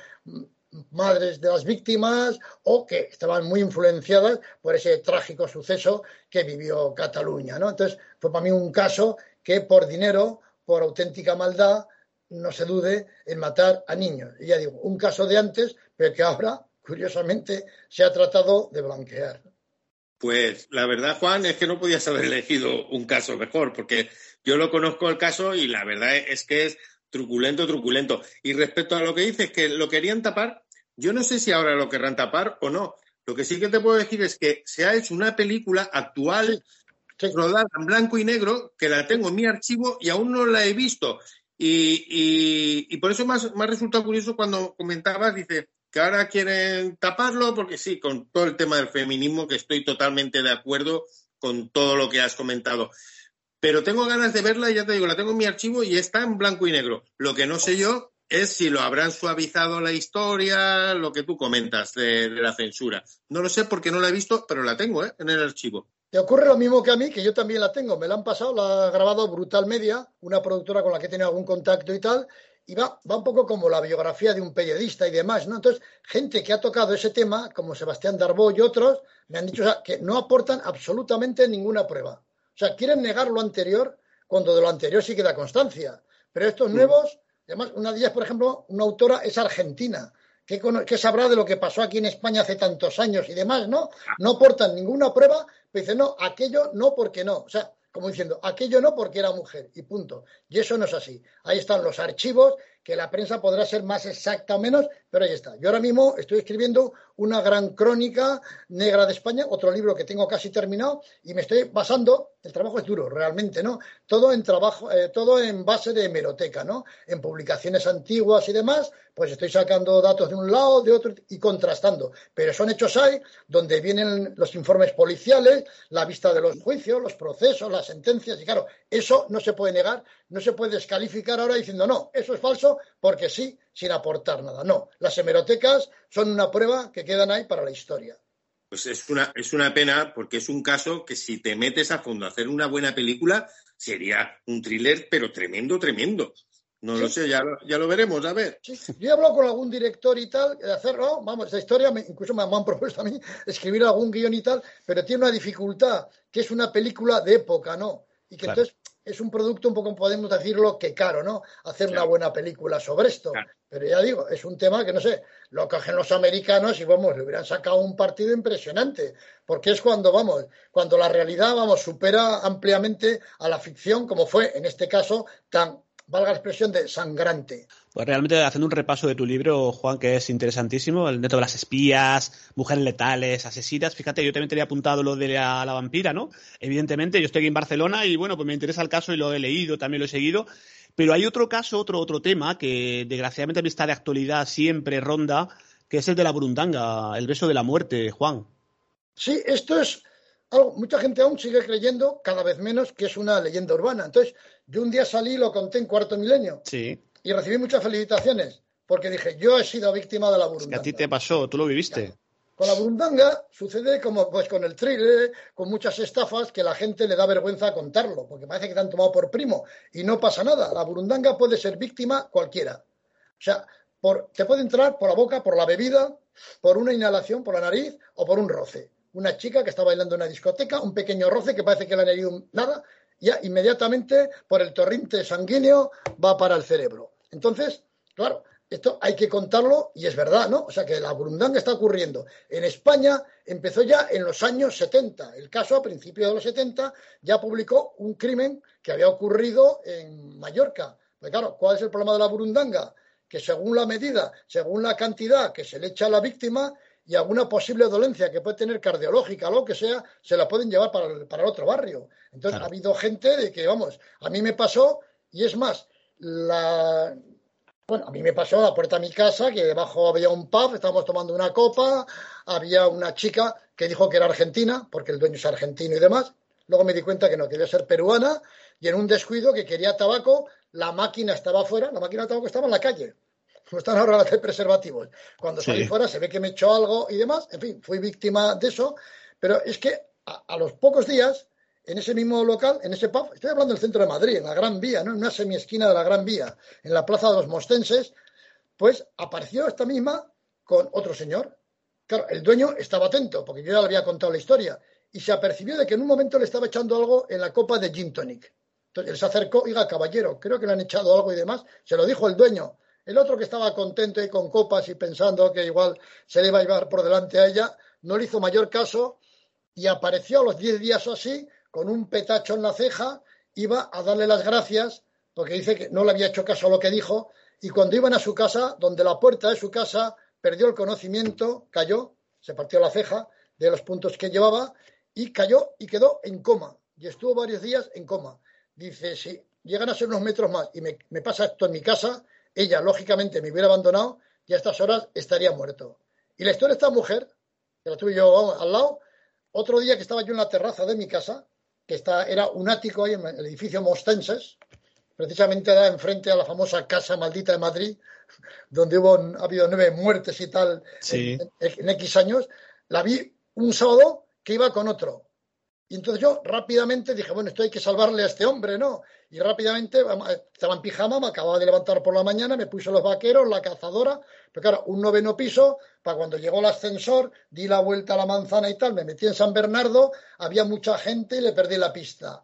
madres de las víctimas o que estaban muy influenciadas por ese trágico suceso que vivió Cataluña. ¿no? Entonces, fue para mí un caso que por dinero, por auténtica maldad, no se dude en matar a niños. Y ya digo, un caso de antes, pero que ahora, curiosamente, se ha tratado de blanquear. Pues la verdad, Juan, es que no podías haber elegido un caso mejor, porque yo lo conozco el caso y la verdad es que es truculento, truculento. Y respecto a lo que dices, que lo querían tapar, yo no sé si ahora lo querrán tapar o no. Lo que sí que te puedo decir es que se ha hecho una película actual rodada en blanco y negro que la tengo en mi archivo y aún no la he visto. Y, por eso más, más resulta curioso cuando comentabas, dice, que ahora quieren taparlo, porque sí, con todo el tema del feminismo, que estoy totalmente de acuerdo con todo lo que has comentado. Pero tengo ganas de verla y ya te digo, la tengo en mi archivo y está en blanco y negro. Lo que no sé yo es si lo habrán suavizado la historia, lo que tú comentas de, la censura. No lo sé porque no la he visto, pero la tengo ¿eh? en el archivo. Te ocurre lo mismo que a mí, que yo también la tengo. Me la han pasado, la ha grabado Brutal Media, una productora con la que he tenido algún contacto y tal, y va, va un poco como la biografía de un periodista y demás, ¿no? Entonces, gente que ha tocado ese tema, como Sebastián Darbó y otros, me han dicho que no aportan absolutamente ninguna prueba. O sea, quieren negar lo anterior cuando de lo anterior sí queda constancia. Pero estos mm. nuevos Además, una de ellas, por ejemplo, una autora es argentina. ¿Qué, sabrá de lo que pasó aquí en España hace tantos años y demás, no? No aportan ninguna prueba, pero dicen, no, aquello no porque no. O sea, como diciendo, aquello no porque era mujer y punto. Y eso no es así. Ahí están los archivos que la prensa podrá ser más exacta o menos, pero ahí está. Yo ahora mismo estoy escribiendo una gran crónica negra de España, otro libro que tengo casi terminado, y me estoy basando, el trabajo es duro, realmente, ¿no? Todo en trabajo, eh, todo en base de hemeroteca, ¿no? En publicaciones antiguas y demás, pues estoy sacando datos de un lado, de otro y contrastando. Pero son hechos ahí donde vienen los informes policiales, la vista de los juicios, los procesos, las sentencias, y claro, eso no se puede negar, no se puede descalificar ahora diciendo, no, eso es falso porque sí, sin aportar nada. No, las hemerotecas son una prueba que quedan ahí para la historia. Pues es una, es una pena porque es un caso que si te metes a fondo a hacer una buena película sería un thriller, pero tremendo, tremendo. No lo sé, ya, ya, lo veremos, a ver. Yo he hablado con algún director y tal, de hacerlo, vamos, esa historia, incluso me, han propuesto a mí escribir algún guion y tal, pero tiene una dificultad, que es una película de época, ¿no? Y que entonces es un producto un poco, podemos decirlo, que caro, ¿no? Hacer una buena película sobre esto. Pero ya digo, es un tema que no sé, lo cogen los americanos y vamos, le hubieran sacado un partido impresionante. Porque es cuando, vamos, cuando la realidad, vamos, supera ampliamente a la ficción, como fue en este caso tan valga la expresión de sangrante. Pues realmente haciendo un repaso de tu libro, Juan, que es interesantísimo, el neto de las espías, mujeres letales, asesinas. Fíjate, yo también tenía apuntado lo de la, la, vampira, ¿no? Evidentemente, yo estoy aquí en Barcelona y bueno, pues me interesa el caso y lo he leído, también lo he seguido. Pero hay otro caso, otro, otro tema que desgraciadamente está de actualidad siempre ronda, que es el de la burundanga, el beso de la muerte, Juan. Sí, esto es algo, mucha gente aún sigue creyendo, cada vez menos, que es una leyenda urbana. Entonces, yo un día salí y lo conté en cuarto milenio. Sí y recibí muchas felicitaciones porque dije, yo he sido víctima de la burundanga. Es que a ti te pasó, tú lo viviste. Con la burundanga sucede como pues con el thriller, con muchas estafas que la gente le da vergüenza contarlo, porque parece que te han tomado por primo y no pasa nada. La burundanga puede ser víctima cualquiera. O sea, por, te puede entrar por la boca, por la bebida, por una inhalación, por la nariz o por un roce. Una chica que está bailando en una discoteca, un pequeño roce que parece que le han herido nada, ya inmediatamente por el torrente sanguíneo va para el cerebro. Entonces, claro, esto hay que contarlo y es verdad, ¿no? O sea que la burundanga está ocurriendo. En España empezó ya en los años 70. El caso a principios de los 70 ya publicó un crimen que había ocurrido en Mallorca. Pues claro, ¿cuál es el problema de la burundanga? Que según la medida, según la cantidad que se le echa a la víctima y alguna posible dolencia que puede tener cardiológica o lo que sea, se la pueden llevar para el, para el otro barrio. Entonces ha habido gente de que, vamos, a mí me pasó y es más, la... Bueno, a mí me pasó a la puerta de mi casa que debajo había un pub, estábamos tomando una copa, había una chica que dijo que era argentina, porque el dueño es argentino y demás. Luego me di cuenta que no, quería ser peruana y en un descuido que quería tabaco, la máquina estaba afuera, la máquina de tabaco estaba en la calle. No están ahora las de preservativos. Cuando salí sí. fuera se ve que me echó algo y demás. En fin, fui víctima de eso. Pero es que a, a los pocos días en ese mismo local, en ese pub, estoy hablando del centro de Madrid, en la Gran Vía, ¿no? en una semiesquina de la Gran Vía, en la Plaza de los Mostenses, pues apareció esta misma con otro señor. Claro, el dueño estaba atento, porque yo ya le había contado la historia, y se apercibió de que en un momento le estaba echando algo en la copa de gin tonic. Entonces él se acercó, oiga, caballero, creo que le han echado algo y demás, se lo dijo el dueño. El otro que estaba contento y con copas y pensando que igual se le iba a llevar por delante a ella, no le hizo mayor caso y apareció a los 10 días o así con un petacho en la ceja, iba a darle las gracias, porque dice que no le había hecho caso a lo que dijo, y cuando iban a su casa, donde la puerta de su casa perdió el conocimiento, cayó, se partió la ceja de los puntos que llevaba, y cayó y quedó en coma. Y estuvo varios días en coma. Dice, si llegan a ser unos metros más y me, me pasa esto en mi casa, ella lógicamente me hubiera abandonado y a estas horas estaría muerto. Y la historia de esta mujer, que la tuve yo al lado, otro día que estaba yo en la terraza de mi casa, que está, era un ático ahí en el edificio Mostenses, precisamente da enfrente a la famosa Casa Maldita de Madrid, donde hubo, ha habido nueve muertes y tal sí. en, en, X años, la vi un sábado que iba con otro. Y entonces yo rápidamente dije, bueno, esto hay que salvarle a este hombre, ¿no? Y rápidamente, estaba en pijama, me acababa de levantar por la mañana, me puse los vaqueros, la cazadora, pero claro, un noveno piso, para cuando llegó el ascensor, di la vuelta a la manzana y tal, me metí en San Bernardo, había mucha gente y le perdí la pista.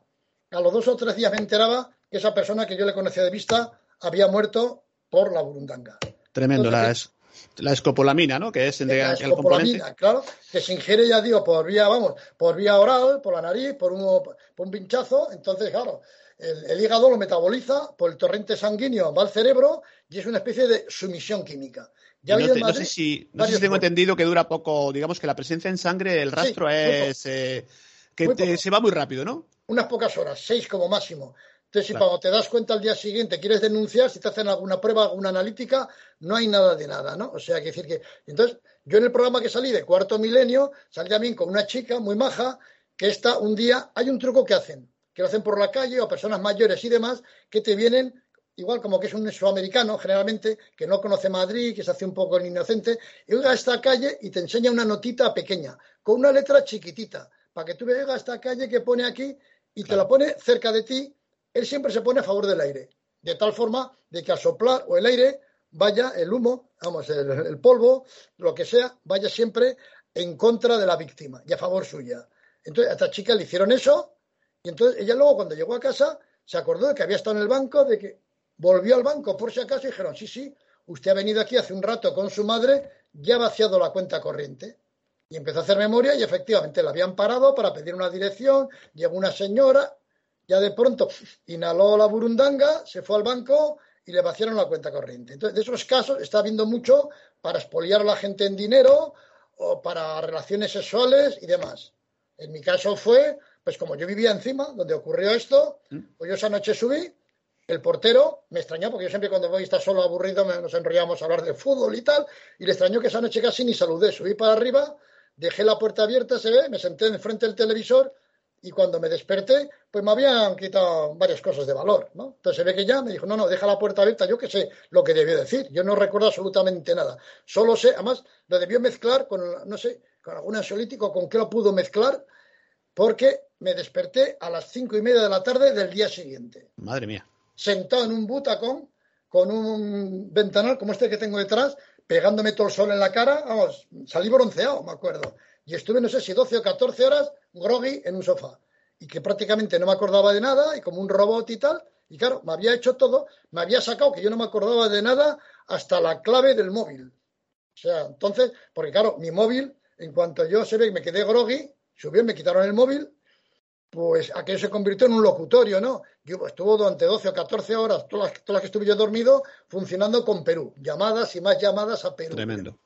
A los dos o tres días me enteraba que esa persona que yo le conocía de vista había muerto por la burundanga. Tremendo, Entonces, la, la escopolamina, ¿no? Que es el, la el componente. claro, que se ingiere, ya digo, por vía, vamos, por vía oral, por la nariz, por un, por un pinchazo. Entonces, claro, el, el, hígado lo metaboliza por el torrente sanguíneo, va al cerebro y es una especie de sumisión química. Ya no, te, no, sé si, no sé si tengo entendido que dura poco, digamos que la presencia en sangre, el rastro sí, es eh, que te, se va muy rápido, ¿no? Unas pocas horas, seis como máximo. Entonces, si claro. cuando te das cuenta al día siguiente quieres denunciar, si te hacen alguna prueba, alguna analítica, no hay nada de nada, ¿no? O sea, que decir que. Entonces, yo en el programa que salí de cuarto milenio, salí también con una chica muy maja, que está un día, hay un truco que hacen, que lo hacen por la calle o personas mayores y demás, que te vienen, igual como que es un sudamericano, generalmente, que no conoce Madrid, que se hace un poco el inocente, y llega a esta calle y te enseña una notita pequeña, con una letra chiquitita, para que tú veas a esta calle que pone aquí y claro. te la pone cerca de ti él siempre se pone a favor del aire, de tal forma de que al soplar o el aire vaya el humo, vamos, el, polvo, lo que sea, vaya siempre en contra de la víctima y a favor suya. Entonces a esta chica le hicieron eso y entonces ella luego cuando llegó a casa se acordó de que había estado en el banco, de que volvió al banco por si acaso y dijeron, sí, sí, usted ha venido aquí hace un rato con su madre, ya ha vaciado la cuenta corriente. Y empezó a hacer memoria y efectivamente la habían parado para pedir una dirección, llegó una señora, ya de pronto inhaló la burundanga, se fue al banco y le vaciaron la cuenta corriente. Entonces, de esos casos está habiendo mucho para expoliar a la gente en dinero o para relaciones sexuales y demás. En mi caso fue, pues como yo vivía encima, donde ocurrió esto, pues yo esa noche subí, el portero me extrañó, porque yo siempre cuando voy a estar solo aburrido nos enrollamos a hablar de fútbol y tal, y le extrañó que esa noche casi ni saludé. Subí para arriba, dejé la puerta abierta, se ve, me senté enfrente del televisor y cuando me desperté, pues me habían quitado varias cosas de valor, ¿no? Entonces se ve que ya me dijo, no, no, deja la puerta abierta, yo qué sé lo que debió decir, yo no recuerdo absolutamente nada, solo sé, además lo debió mezclar con, no sé, con algún ansiolítico, con qué lo pudo mezclar, porque me desperté a las cinco y media de la tarde del día siguiente Madre mía. sentado en un butacón con un ventanal como este que tengo detrás, pegándome todo el sol en la cara, vamos, salí bronceado, me acuerdo. Y estuve, no sé si 12 o 14 horas groggy en un sofá. Y que prácticamente no me acordaba de nada, y como un robot y tal. Y claro, me había hecho todo, me había sacado que yo no me acordaba de nada hasta la clave del móvil. O sea, entonces, porque claro, mi móvil, en cuanto yo se ve que me quedé groggy, subió, me quitaron el móvil, pues aquello se convirtió en un locutorio, ¿no? Yo estuvo durante 12 o 14 horas, todas las, todas las que estuve yo dormido, funcionando con Perú. Llamadas y más llamadas a Perú. Tremendo.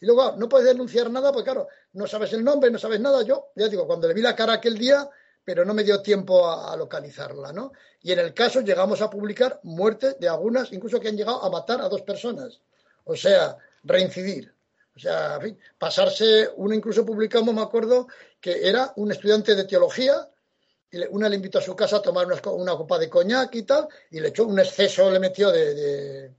Y luego ah, no puedes denunciar nada, porque claro, no sabes el nombre, no sabes nada. Yo, ya digo, cuando le vi la cara aquel día, pero no me dio tiempo a, localizarla, ¿no? Y en el caso llegamos a publicar muertes de algunas, incluso que han llegado a matar a dos personas. O sea, reincidir. O sea, en fin, pasarse, uno incluso publicamos, me acuerdo, que era un estudiante de teología, y una le invitó a su casa a tomar una, copa de coñac y tal, y le echó un exceso, le metió de,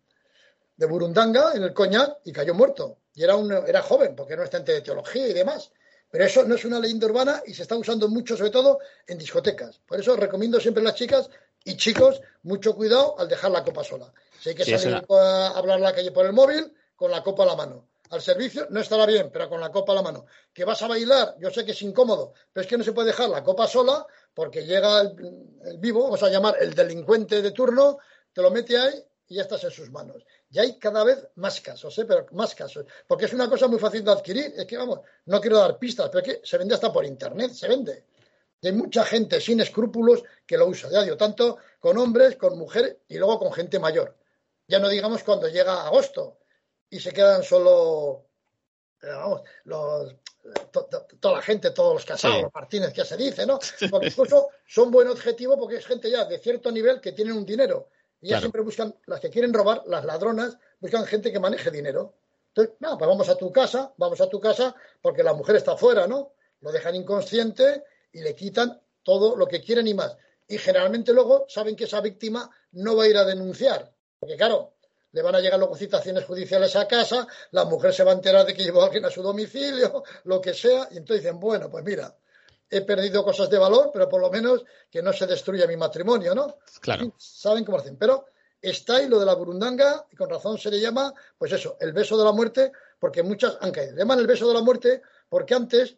de burundanga en el coñac y cayó muerto. Y era, un, era joven, porque era un estudiante de teología y demás. Pero eso no es una leyenda urbana y se está usando mucho, sobre todo en discotecas. Por eso recomiendo siempre a las chicas y chicos mucho cuidado al dejar la copa sola. Si hay que Sí, salir a hablar a la calle por el móvil, con la copa a la mano. Al servicio no estará bien, pero con la copa a la mano. Que vas a bailar, yo sé que es incómodo, pero es que no se puede dejar la copa sola porque llega el, el vivo, vamos a llamar el delincuente de turno, te lo mete ahí y ya estás en sus manos. Y hay cada vez más casos, ¿eh? pero más casos, porque es una cosa muy fácil de adquirir. Es que, vamos, no quiero dar pistas, pero es que se vende hasta por internet, se vende. Y hay mucha gente sin escrúpulos que lo usa, ya digo, tanto con hombres, con mujeres y luego con gente mayor. Ya no digamos cuando llega agosto y se quedan solo, eh, vamos, los, to- to- toda la gente, todos los casados, Sí. los Martínez que se dice, ¿no? Porque incluso son buen objetivo porque es gente ya de cierto nivel que tienen un dinero. Y ellas Claro. siempre buscan, las que quieren robar, las ladronas, buscan gente que maneje dinero. Entonces, no, pues vamos a tu casa, vamos a tu casa, porque la mujer está fuera, ¿no? Lo dejan inconsciente y le quitan todo lo que quieren y más. Y generalmente luego saben que esa víctima no va a ir a denunciar. Porque claro, le van a llegar luego citaciones judiciales a casa, la mujer se va a enterar de que llevó a alguien a su domicilio, lo que sea, y entonces dicen, bueno, pues mira, he perdido cosas de valor, pero por lo menos que no se destruya mi matrimonio, ¿no? Claro. Saben cómo hacen. Pero está ahí lo de la burundanga, y con razón se le llama, pues eso, el beso de la muerte, porque muchas han caído. Le llaman el beso de la muerte porque antes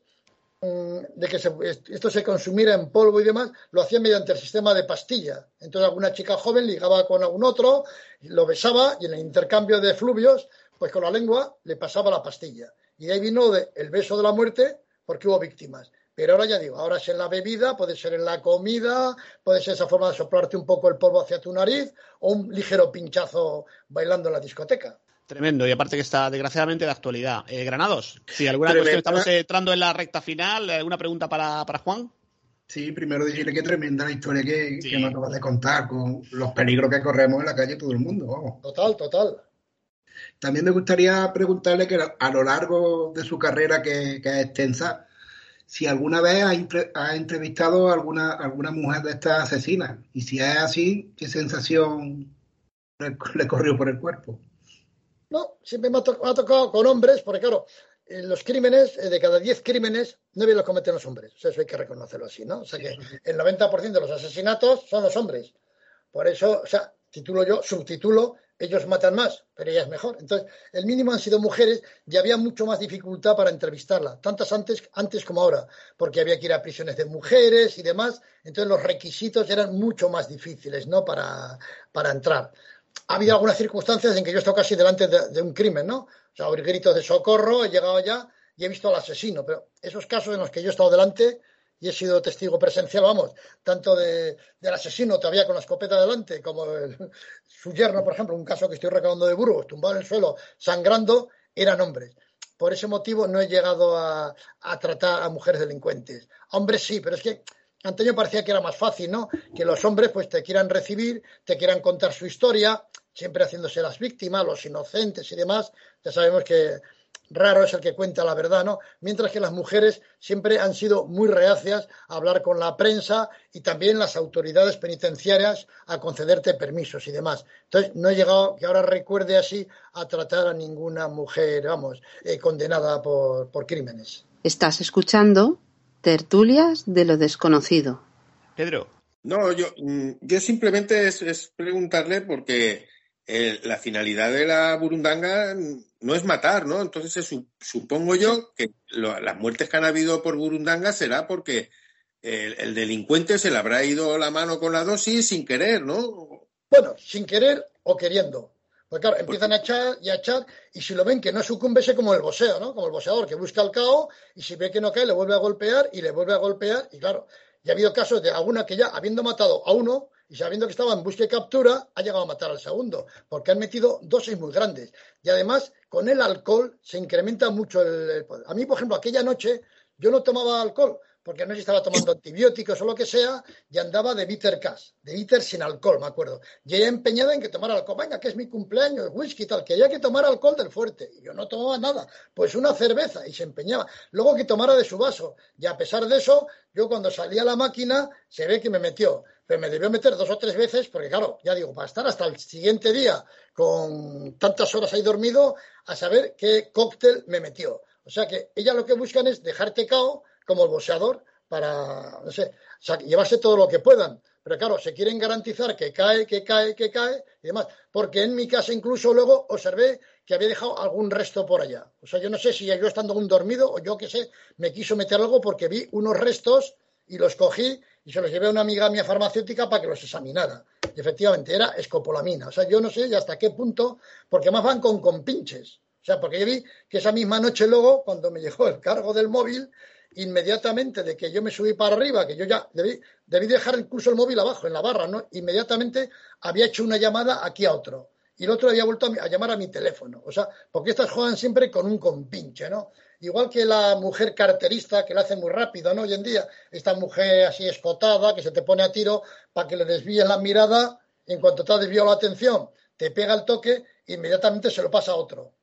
mm, de que se- esto se consumiera en polvo y demás, lo hacían mediante el sistema de pastilla. Entonces alguna chica joven ligaba con algún otro, lo besaba y en el intercambio de fluvios, pues con la lengua le pasaba la pastilla. Y de ahí vino de el beso de la muerte porque hubo víctimas. Pero ahora ya digo, ahora es en la bebida, puede ser en la comida, puede ser esa forma de soplarte un poco el polvo hacia tu nariz o un ligero pinchazo bailando en la discoteca. Tremendo, y aparte que está desgraciadamente de actualidad. Eh, Granados, si alguna cuestión estamos eh, entrando en la recta final, ¿alguna pregunta para, para Juan? Sí, primero decirle que tremenda la historia que, Sí. que me acabas de contar, con los peligros que corremos en la calle todo el mundo, vamos. Total, total. También me gustaría preguntarle que a lo largo de su carrera, que, que es extensa, si alguna vez ha, entre- ha entrevistado a alguna, alguna mujer de estas asesinas. Y si es así, ¿qué sensación le, le corrió por el cuerpo? No, siempre me ha, to- me ha tocado con hombres, porque claro, en los crímenes, eh, de cada 10 crímenes, 9 los cometen los hombres. O sea, eso hay que reconocerlo así, ¿no? O sea que el 90% de los asesinatos son los hombres. Por eso, o sea, titulo yo, subtitulo, ellos matan más, pero ellas mejor. Entonces, el mínimo han sido mujeres y había mucho más dificultad para entrevistarla, tantas antes, antes como ahora, porque había que ir a prisiones de mujeres y demás. Entonces, los requisitos eran mucho más difíciles, ¿no? Para, para entrar ha habido algunas circunstancias en que yo he estado casi delante de, de un crimen, ¿no? O sea, oír gritos de socorro, he llegado allá y he visto al asesino, pero esos casos en los que yo he estado delante, y he sido testigo presencial, vamos, tanto de, del asesino todavía con la escopeta delante, como su yerno, por ejemplo, un caso que estoy recabando de Burgos, tumbado en el suelo, sangrando, eran hombres. Por ese motivo no he llegado a, a tratar a mujeres delincuentes. Hombres sí, pero es que Antonio parecía que era más fácil, ¿no? Que los hombres pues te quieran recibir, te quieran contar su historia, siempre haciéndose las víctimas, los inocentes y demás. Ya sabemos que raro es el que cuenta la verdad, ¿no? Mientras que las mujeres siempre han sido muy reacias a hablar con la prensa y también las autoridades penitenciarias a concederte permisos y demás. Entonces, no he llegado, que ahora recuerde así, a tratar a ninguna mujer, vamos, eh, condenada por, por crímenes. Estás escuchando Tertulias de lo desconocido. Pedro. No, yo, mm, yo simplemente es, es preguntarle porque eh, la finalidad de la burundanga no es matar, ¿no? Entonces su, supongo yo que lo, las muertes que han habido por burundanga será porque el, el, delincuente se le habrá ido la mano con la dosis sin querer, ¿no? Bueno, sin querer o queriendo. Porque claro, empiezan a echar y a echar, y si lo ven que no sucumbe, es como el boxeo, ¿no? Como el boxeador que busca el caos, y si ve que no cae, le vuelve a golpear y le vuelve a golpear, y claro, ya ha habido casos de alguna que ya, habiendo matado a uno, y sabiendo que estaba en busca y captura, ha llegado a matar al segundo, porque han metido dosis muy grandes. Y además, con el alcohol se incrementa mucho el, el. A mí, por ejemplo, aquella noche yo no tomaba alcohol, porque no sé si estaba tomando antibióticos o lo que sea, y andaba de bitter cash, de bitter sin alcohol, me acuerdo. Y ella empeñada en que tomara alcohol, venga, que es mi cumpleaños, whisky y tal, que había que tomar alcohol del fuerte. Y yo no tomaba nada, pues una cerveza, y se empeñaba. Luego que tomara de su vaso. Y a pesar de eso, yo cuando salía a la máquina, se ve que me metió. Pero me debió meter dos o tres veces, porque claro, ya digo, para estar hasta el siguiente día con tantas horas ahí dormido, a saber qué cóctel me metió. O sea que ella lo que buscan es dejarte cao como el boxeador para, no sé, llevarse todo lo que puedan. Pero claro, se quieren garantizar que cae, que cae, que cae y demás. Porque en mi casa incluso luego observé que había dejado algún resto por allá. O sea, yo no sé si yo estando aún dormido o yo qué sé, me quiso meter algo porque vi unos restos y los cogí y se los llevé a una amiga mía farmacéutica para que los examinara. Y efectivamente era escopolamina. O sea, yo no sé hasta qué punto, porque más van con compinches. O sea, porque yo vi que esa misma noche luego, cuando me llegó el cargo del móvil, inmediatamente de que yo me subí para arriba, que yo ya debí, debí dejar incluso el móvil abajo, en la barra, ¿no? Inmediatamente había hecho una llamada aquí a otro. Y el otro había vuelto a, llamar a mi teléfono. O sea, porque estas juegan siempre con un compinche, ¿no? Igual que la mujer carterista, que lo hace muy rápido, ¿no? Hoy en día, esta mujer así escotada, que se te pone a tiro para que le desvíes la mirada, en cuanto te ha desviado la atención, te pega el toque, inmediatamente se lo pasa a otro.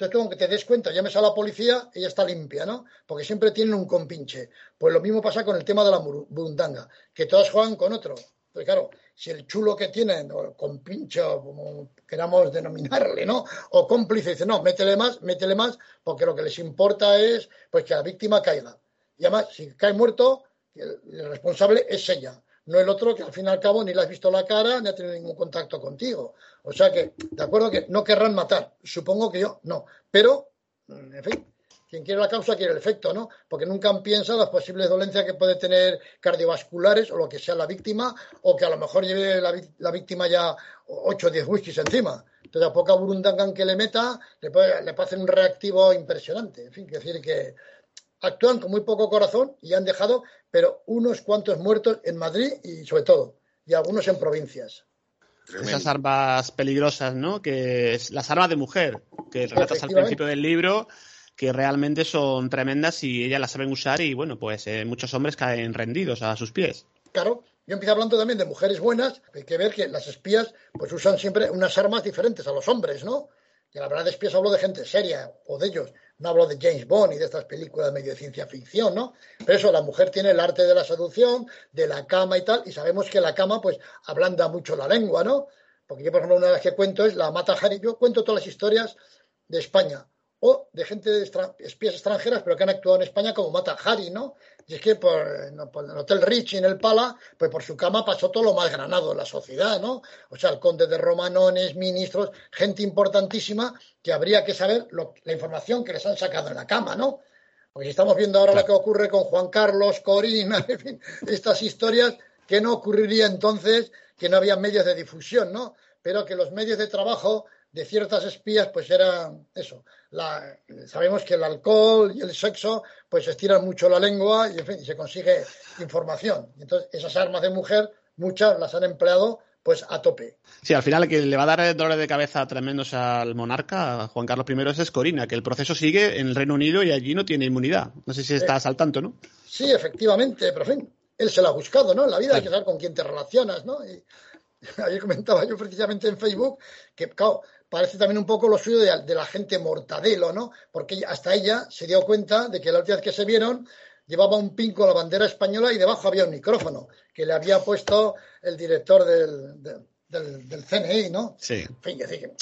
Entonces, como que te des cuenta, llames a la policía, ella está limpia, ¿no? Porque siempre tienen un compinche. Pues lo mismo pasa con el tema de la burundanga, que todas juegan con otro. Pues claro, si el chulo que tienen, o compinche, o como queramos denominarle, ¿no? O cómplice, dice, no, métele más, métele más, porque lo que les importa es pues que la víctima caiga. Y además, si cae muerto, el responsable es ella no el otro que al fin y al cabo ni le has visto la cara ni ha tenido ningún contacto contigo. O sea que, de acuerdo que no querrán matar, supongo que yo no, pero, en fin, quien quiere la causa quiere el efecto, ¿no? Porque nunca pensado las posibles dolencias que puede tener cardiovasculares o lo que sea la víctima, o que a lo mejor lleve la, víctima ya 8 o 10 whiskies encima. Entonces, a poca burundangan que le meta, le puede, le hacer un reactivo impresionante. En fin, que decir que actúan con muy poco corazón y han dejado, pero unos cuantos muertos en Madrid y sobre todo, y algunos en provincias. Tremendo. Esas armas peligrosas, ¿no? Que es las armas de mujer, que relatas al principio del libro, que realmente son tremendas y ellas las saben usar y bueno, pues eh, muchos hombres caen rendidos a sus pies. Claro, yo empiezo hablando también de mujeres buenas, hay que ver que las espías pues usan siempre unas armas diferentes a los hombres, ¿no? Y la verdad de espías hablo de gente seria o de ellos, no hablo de James Bond y de estas películas medio de ciencia ficción, ¿no? Pero eso, la mujer tiene el arte de la seducción, de la cama y tal, y sabemos que la cama, pues, ablanda mucho la lengua, ¿no? Porque yo, por ejemplo, una de las que cuento es la Mata Hari. Yo cuento todas las historias de España o de gente de espías extranjeras, pero que han actuado en España como Mata Hari, ¿no? Y es que por, el Hotel Rich y en el Pala, pues por su cama pasó todo lo más granado de la sociedad, ¿no? O sea, el conde de Romanones, ministros, gente importantísima que habría que saber la información que les han sacado en la cama, ¿no? Porque si estamos viendo ahora lo que ocurre con Juan Carlos, Corina, en fin, estas historias que no ocurriría entonces que no había medios de difusión, ¿no? pero que los medios de trabajo de ciertas espías, pues eran eso. La, sabemos que el alcohol y el sexo, pues estiran mucho la lengua y, en fin, y se consigue información. Entonces, esas armas de mujer, muchas las han empleado pues a tope. Sí, al final el que le va a dar dolores de cabeza tremendos al monarca, a Juan Carlos I, es Corina, que el proceso sigue en el Reino Unido y allí no tiene inmunidad. No sé si estás al tanto, ¿no? Sí, efectivamente, pero en fin, él se lo ha buscado, ¿no? En la vida hay que saber con quién te relacionas, ¿no? Y ayer comentaba yo precisamente en Facebook que, claro, parece también un poco lo suyo de, la gente mortadelo, ¿no? Porque hasta ella se dio cuenta de que la última vez que se vieron llevaba un pin con la bandera española y debajo había un micrófono que le había puesto el director del, del, CNI, ¿no? Sí. En fin,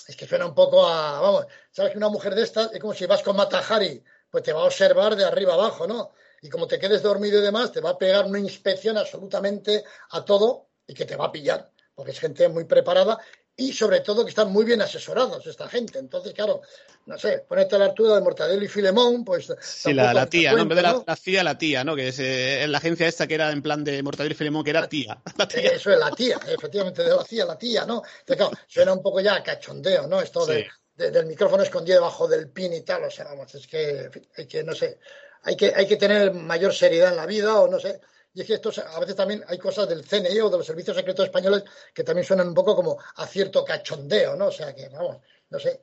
es que suena un poco a, vamos, sabes que una mujer de estas es como si vas con Matajari, pues te va a observar de arriba abajo, ¿no? Y como te quedes dormido y demás, te va a pegar una inspección absolutamente a todo y que te va a pillar, porque es gente muy preparada y sobre todo que están muy bien asesorados esta gente. Entonces, claro, no sé, ponerte a la altura de Mortadelo y Filemón, pues... Sí, la, tía, ¿no? En vez de la, tía, la tía, ¿no? Que es eh, la agencia esta que era en plan de Mortadelo y Filemón, que era tía. Eso es la tía, efectivamente, de la tía, la tía, ¿no? Entonces, claro, suena un poco ya cachondeo, ¿no? Esto de, del micrófono escondido debajo del pin y tal, o sea, vamos, es que hay que, no sé, hay que, hay que tener mayor seriedad en la vida o no sé y es que esto, a veces también hay cosas del CNI o de los servicios secretos españoles que también suenan un poco como a cierto cachondeo, ¿no? O sea que, vamos, no sé.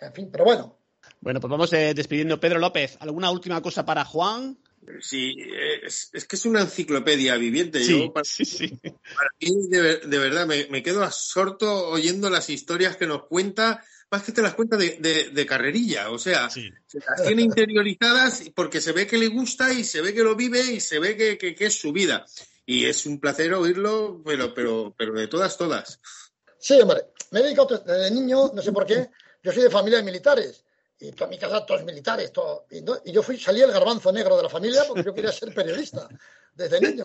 En fin, pero bueno. Bueno, pues vamos eh, despidiendo. Pedro López, ¿alguna última cosa para Juan? Sí, es, que es una enciclopedia viviente. Sí, para, sí, sí. Para mí, de, verdad, me, me, quedo absorto oyendo las historias que nos cuenta más que te las cuenta de, carrerilla, o sea, se las tiene interiorizadas porque se ve que le gusta y se ve que lo vive y se ve que, es su vida. Y es un placer oírlo, pero, pero, pero de todas, todas. Sí, hombre, me he dedicado desde niño, no sé por qué, yo soy de familia de militares y toda mi casa todos militares, todo, y, y, yo fui, salí el garbanzo negro de la familia porque yo quería ser periodista desde niño.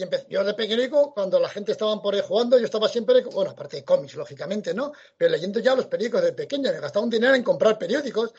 Y yo de pequeño, cuando la gente estaba por ahí jugando, yo estaba siempre, bueno, aparte de cómics, lógicamente, ¿no? Pero leyendo ya los periódicos de pequeño, me gastaba un dinero en comprar periódicos.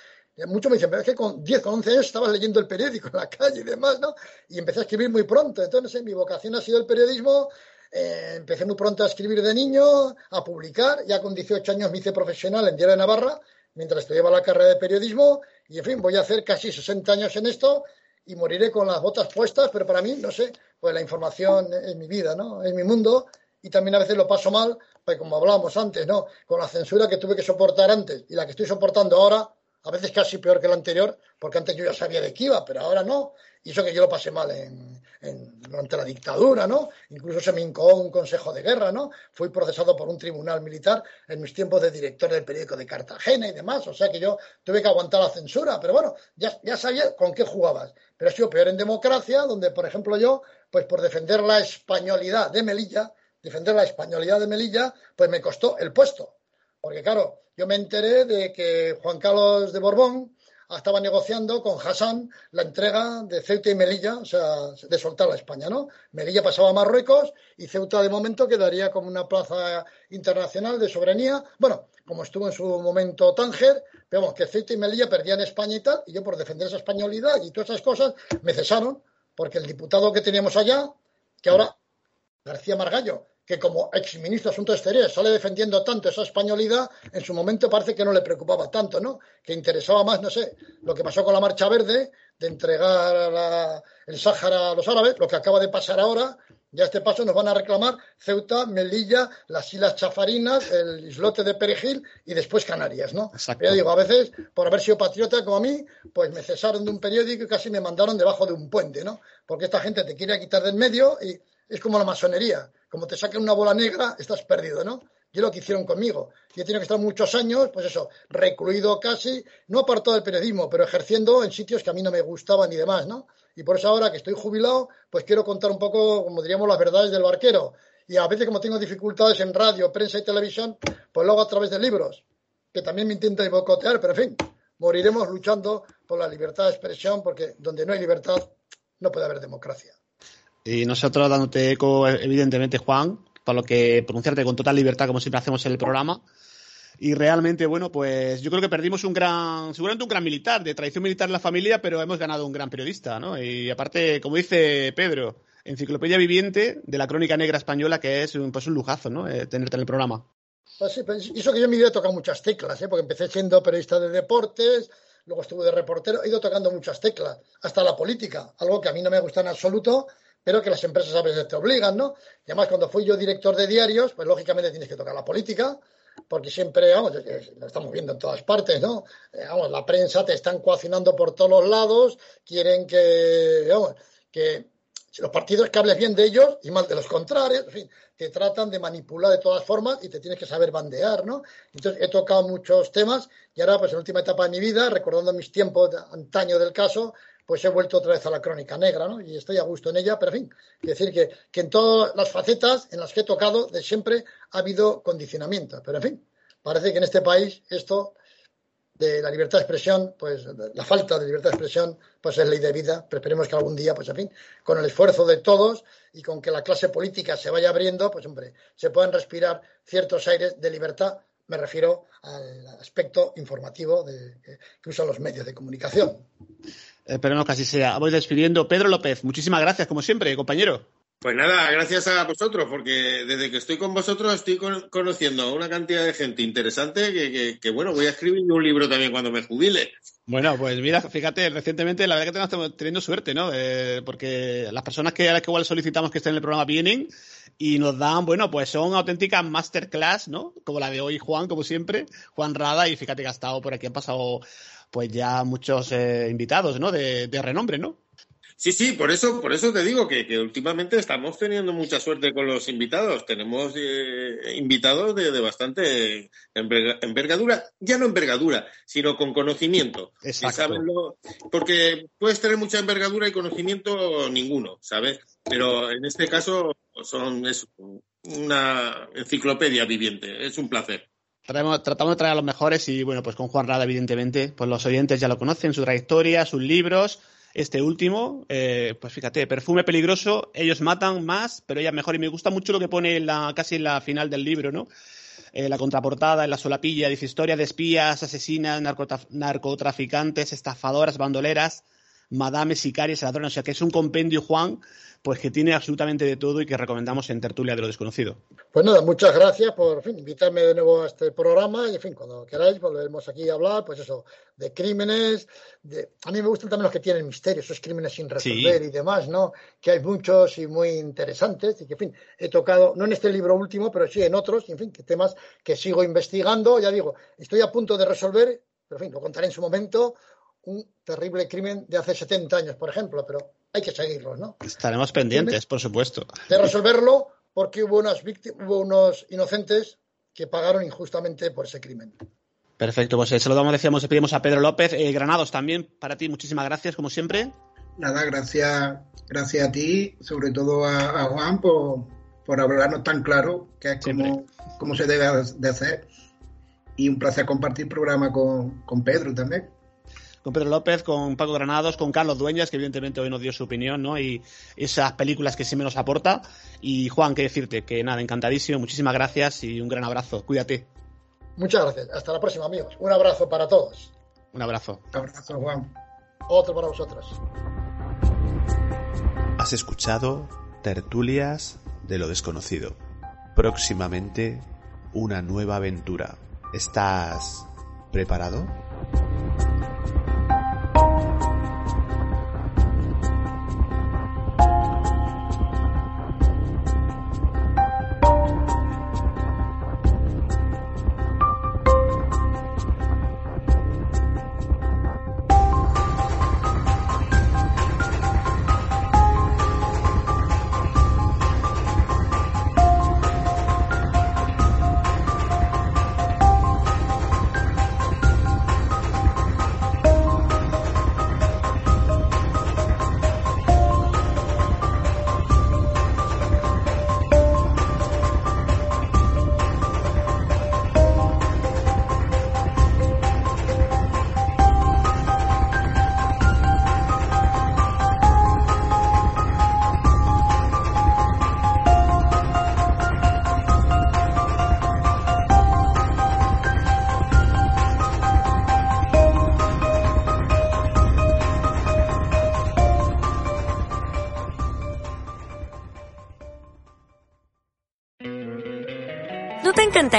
Muchos me dicen, pero es que con 10, con 11 años estabas leyendo el periódico en la calle y demás, ¿no? Y empecé a escribir muy pronto. Entonces, mi vocación ha sido el periodismo. Eh, empecé muy pronto a escribir de niño, a publicar. Ya con 18 años me hice profesional en Diario de Navarra, mientras estudiaba la carrera de periodismo. Y, en fin, voy a hacer casi 60 años en esto y moriré con las botas puestas, pero para mí, no sé, pues la información es mi vida, ¿no? Es mi mundo y también a veces lo paso mal, pues como hablábamos antes, ¿no? Con la censura que tuve que soportar antes y la que estoy soportando ahora, a veces casi peor que la anterior, porque antes yo ya sabía de qué iba, pero ahora no. Y eso que yo lo pasé mal en, durante la dictadura, ¿no? Incluso se me incoó un consejo de guerra, ¿no? Fui procesado por un tribunal militar en mis tiempos de director del periódico de Cartagena y demás. O sea que yo tuve que aguantar la censura, pero bueno, ya, ya sabía con qué jugabas. Pero ha sido peor en democracia, donde, por ejemplo, yo, pues por defender la españolidad de Melilla, defender la españolidad de Melilla, pues me costó el puesto. Porque claro, yo me enteré de que Juan Carlos de Borbón estaba negociando con Hassan la entrega de Ceuta y Melilla, o sea, de soltar a España, ¿no? Melilla pasaba a Marruecos y Ceuta de momento quedaría como una plaza internacional de soberanía. Bueno, como estuvo en su momento Tánger, vemos que Ceuta y Melilla perdían España y tal, y yo por defender esa españolidad y todas esas cosas me cesaron, porque el diputado que teníamos allá, que ahora García Margallo, que como exministro de Asuntos Exteriores sale defendiendo tanto esa españolidad, en su momento parece que no le preocupaba tanto, ¿no? Que interesaba más, no sé, lo que pasó con la Marcha Verde, de entregar el Sáhara a los árabes, lo que acaba de pasar ahora, ya este paso nos van a reclamar Ceuta, Melilla, las Islas Chafarinas, el islote de Perejil y después Canarias, ¿no? Pero digo, a veces, por haber sido patriota como a mí, pues me cesaron de un periódico y casi me mandaron debajo de un puente, ¿no? Porque esta gente te quiere quitar del medio y es como la masonería. Como te saquen una bola negra, estás perdido, ¿no? Y es lo que hicieron conmigo. Yo he tenido que estar muchos años, pues eso, recluido casi, no apartado del periodismo, pero ejerciendo en sitios que a mí no me gustaban y demás, ¿no? Y por eso ahora que estoy jubilado, pues quiero contar un poco, como diríamos, las verdades del barquero. Y a veces como tengo dificultades en radio, prensa y televisión, pues lo hago a través de libros, que también me intentan boicotear, pero en fin, moriremos luchando por la libertad de expresión, porque donde no hay libertad no puede haber democracia. Y nosotros dándote eco, evidentemente, Juan, para lo que pronunciarte con total libertad, como siempre hacemos en el programa. Y realmente, bueno, pues yo creo que perdimos un gran, seguramente un gran militar, de tradición militar en la familia, pero hemos ganado un gran periodista, ¿no? Y aparte, como dice Pedro, enciclopedia viviente de la crónica negra española, que es pues un lujazo, ¿no? Eh, tenerte en el programa. Pues sí, pues eso que yo en mi vida he tocado muchas teclas, ¿eh? porque empecé siendo periodista de deportes, luego estuve de reportero, he ido tocando muchas teclas, hasta la política, algo que a mí no me gusta en absoluto, pero que las empresas a veces te obligan, ¿no? Y además, cuando fui yo director de diarios, pues lógicamente tienes que tocar la política, porque siempre, vamos, lo estamos viendo en todas partes, ¿no? Eh, vamos, la prensa te están coacinando por todos los lados, quieren que, vamos, que los partidos que hables bien de ellos y mal de los contrarios, en fin, te tratan de manipular de todas formas y te tienes que saber bandear, ¿no? Entonces he tocado muchos temas y ahora, pues en la última etapa de mi vida, recordando mis tiempos de antaño del caso, pues he vuelto otra vez a la crónica negra, ¿no? Y estoy a gusto en ella, pero en fin, quiero decir que, que en todas las facetas en las que he tocado de siempre ha habido condicionamiento, pero en fin, parece que en este país esto de la libertad de expresión, pues la falta de libertad de expresión, pues es ley de vida. Pero esperemos que algún día, pues en fin, con el esfuerzo de todos y con que la clase política se vaya abriendo, pues hombre, se puedan respirar ciertos aires de libertad. Me refiero al aspecto informativo de, que usan los medios de comunicación. Esperemos que así sea. Voy despidiendo. Pedro López, muchísimas gracias, como siempre, compañero. Pues nada, gracias a vosotros, porque desde que estoy con vosotros estoy conociendo a una cantidad de gente interesante que, bueno, voy a escribir un libro también cuando me jubile. Bueno, pues mira, fíjate, recientemente la verdad que estamos teniendo suerte, ¿no? Eh, porque las personas que a las que igual solicitamos que estén en el programa vienen y nos dan, bueno, pues son auténticas masterclass, ¿no? Como la de hoy Juan, como siempre, Juan Rada, y fíjate que ha estado por aquí, han pasado pues ya muchos eh, invitados, ¿no? De, de renombre, ¿no? Sí, sí, por eso, por eso te digo que, últimamente estamos teniendo mucha suerte con los invitados. Tenemos eh, invitados de, bastante envergadura, ya no envergadura, sino con conocimiento. Exacto. porque puedes tener mucha envergadura y conocimiento ninguno, ¿sabes? Pero en este caso son es una enciclopedia viviente. Es un placer. Tratamos de traer a los mejores y bueno, pues con Juan Rada, evidentemente, pues los oyentes ya lo conocen, su trayectoria, sus libros este último, eh, pues fíjate, perfume peligroso, ellos matan más, pero ella mejor. Y me gusta mucho lo que pone la, casi en la final del libro, ¿no? Eh, la contraportada, en la solapilla, dice historia de espías, asesinas, narcotraficantes, estafadoras, bandoleras, madames, sicarias, ladrones. O sea que es un compendio, Juan, pues que tiene absolutamente de todo y que recomendamos en Tertulia de lo Desconocido. Pues nada, muchas gracias por invitarme de nuevo a este programa y en fin, cuando queráis volvemos aquí a hablar, pues eso, de crímenes, de... a mí me gustan también los que tienen misterio, esos crímenes sin resolver y demás, ¿no? Que hay muchos y muy interesantes y que, en fin, he tocado, no en este libro último, pero sí en otros, y en fin, que temas que sigo investigando, ya digo, estoy a punto de resolver, pero en fin, lo contaré en su momento, un terrible crimen de hace 70 años, por ejemplo, pero hay que seguirlos, ¿no? Estaremos pendientes, por supuesto. De resolverlo porque hubo, unas hubo unos inocentes que pagaron injustamente por ese crimen. Perfecto, pues eh, se lo damos, decíamos, pedimos a Pedro López. Eh, Granados también, para ti, muchísimas gracias, como siempre. Nada, gracias, gracias a ti, sobre todo a, Juan, por, por, hablarnos tan claro, que es como, como, se debe de hacer. Y un placer compartir programa con, con Pedro también con Pedro López, con Paco Granados, con Carlos Dueñas, que evidentemente hoy nos dio su opinión, ¿no? Y esas películas que siempre nos aporta. Y Juan, qué decirte, que nada, encantadísimo, muchísimas gracias y un gran abrazo. Cuídate. Muchas gracias. Hasta la próxima, amigos. Un abrazo para todos. Un abrazo. Un abrazo, Juan. Otro para vosotros. Has escuchado Tertulias de lo desconocido. Próximamente una nueva aventura. ¿Estás preparado?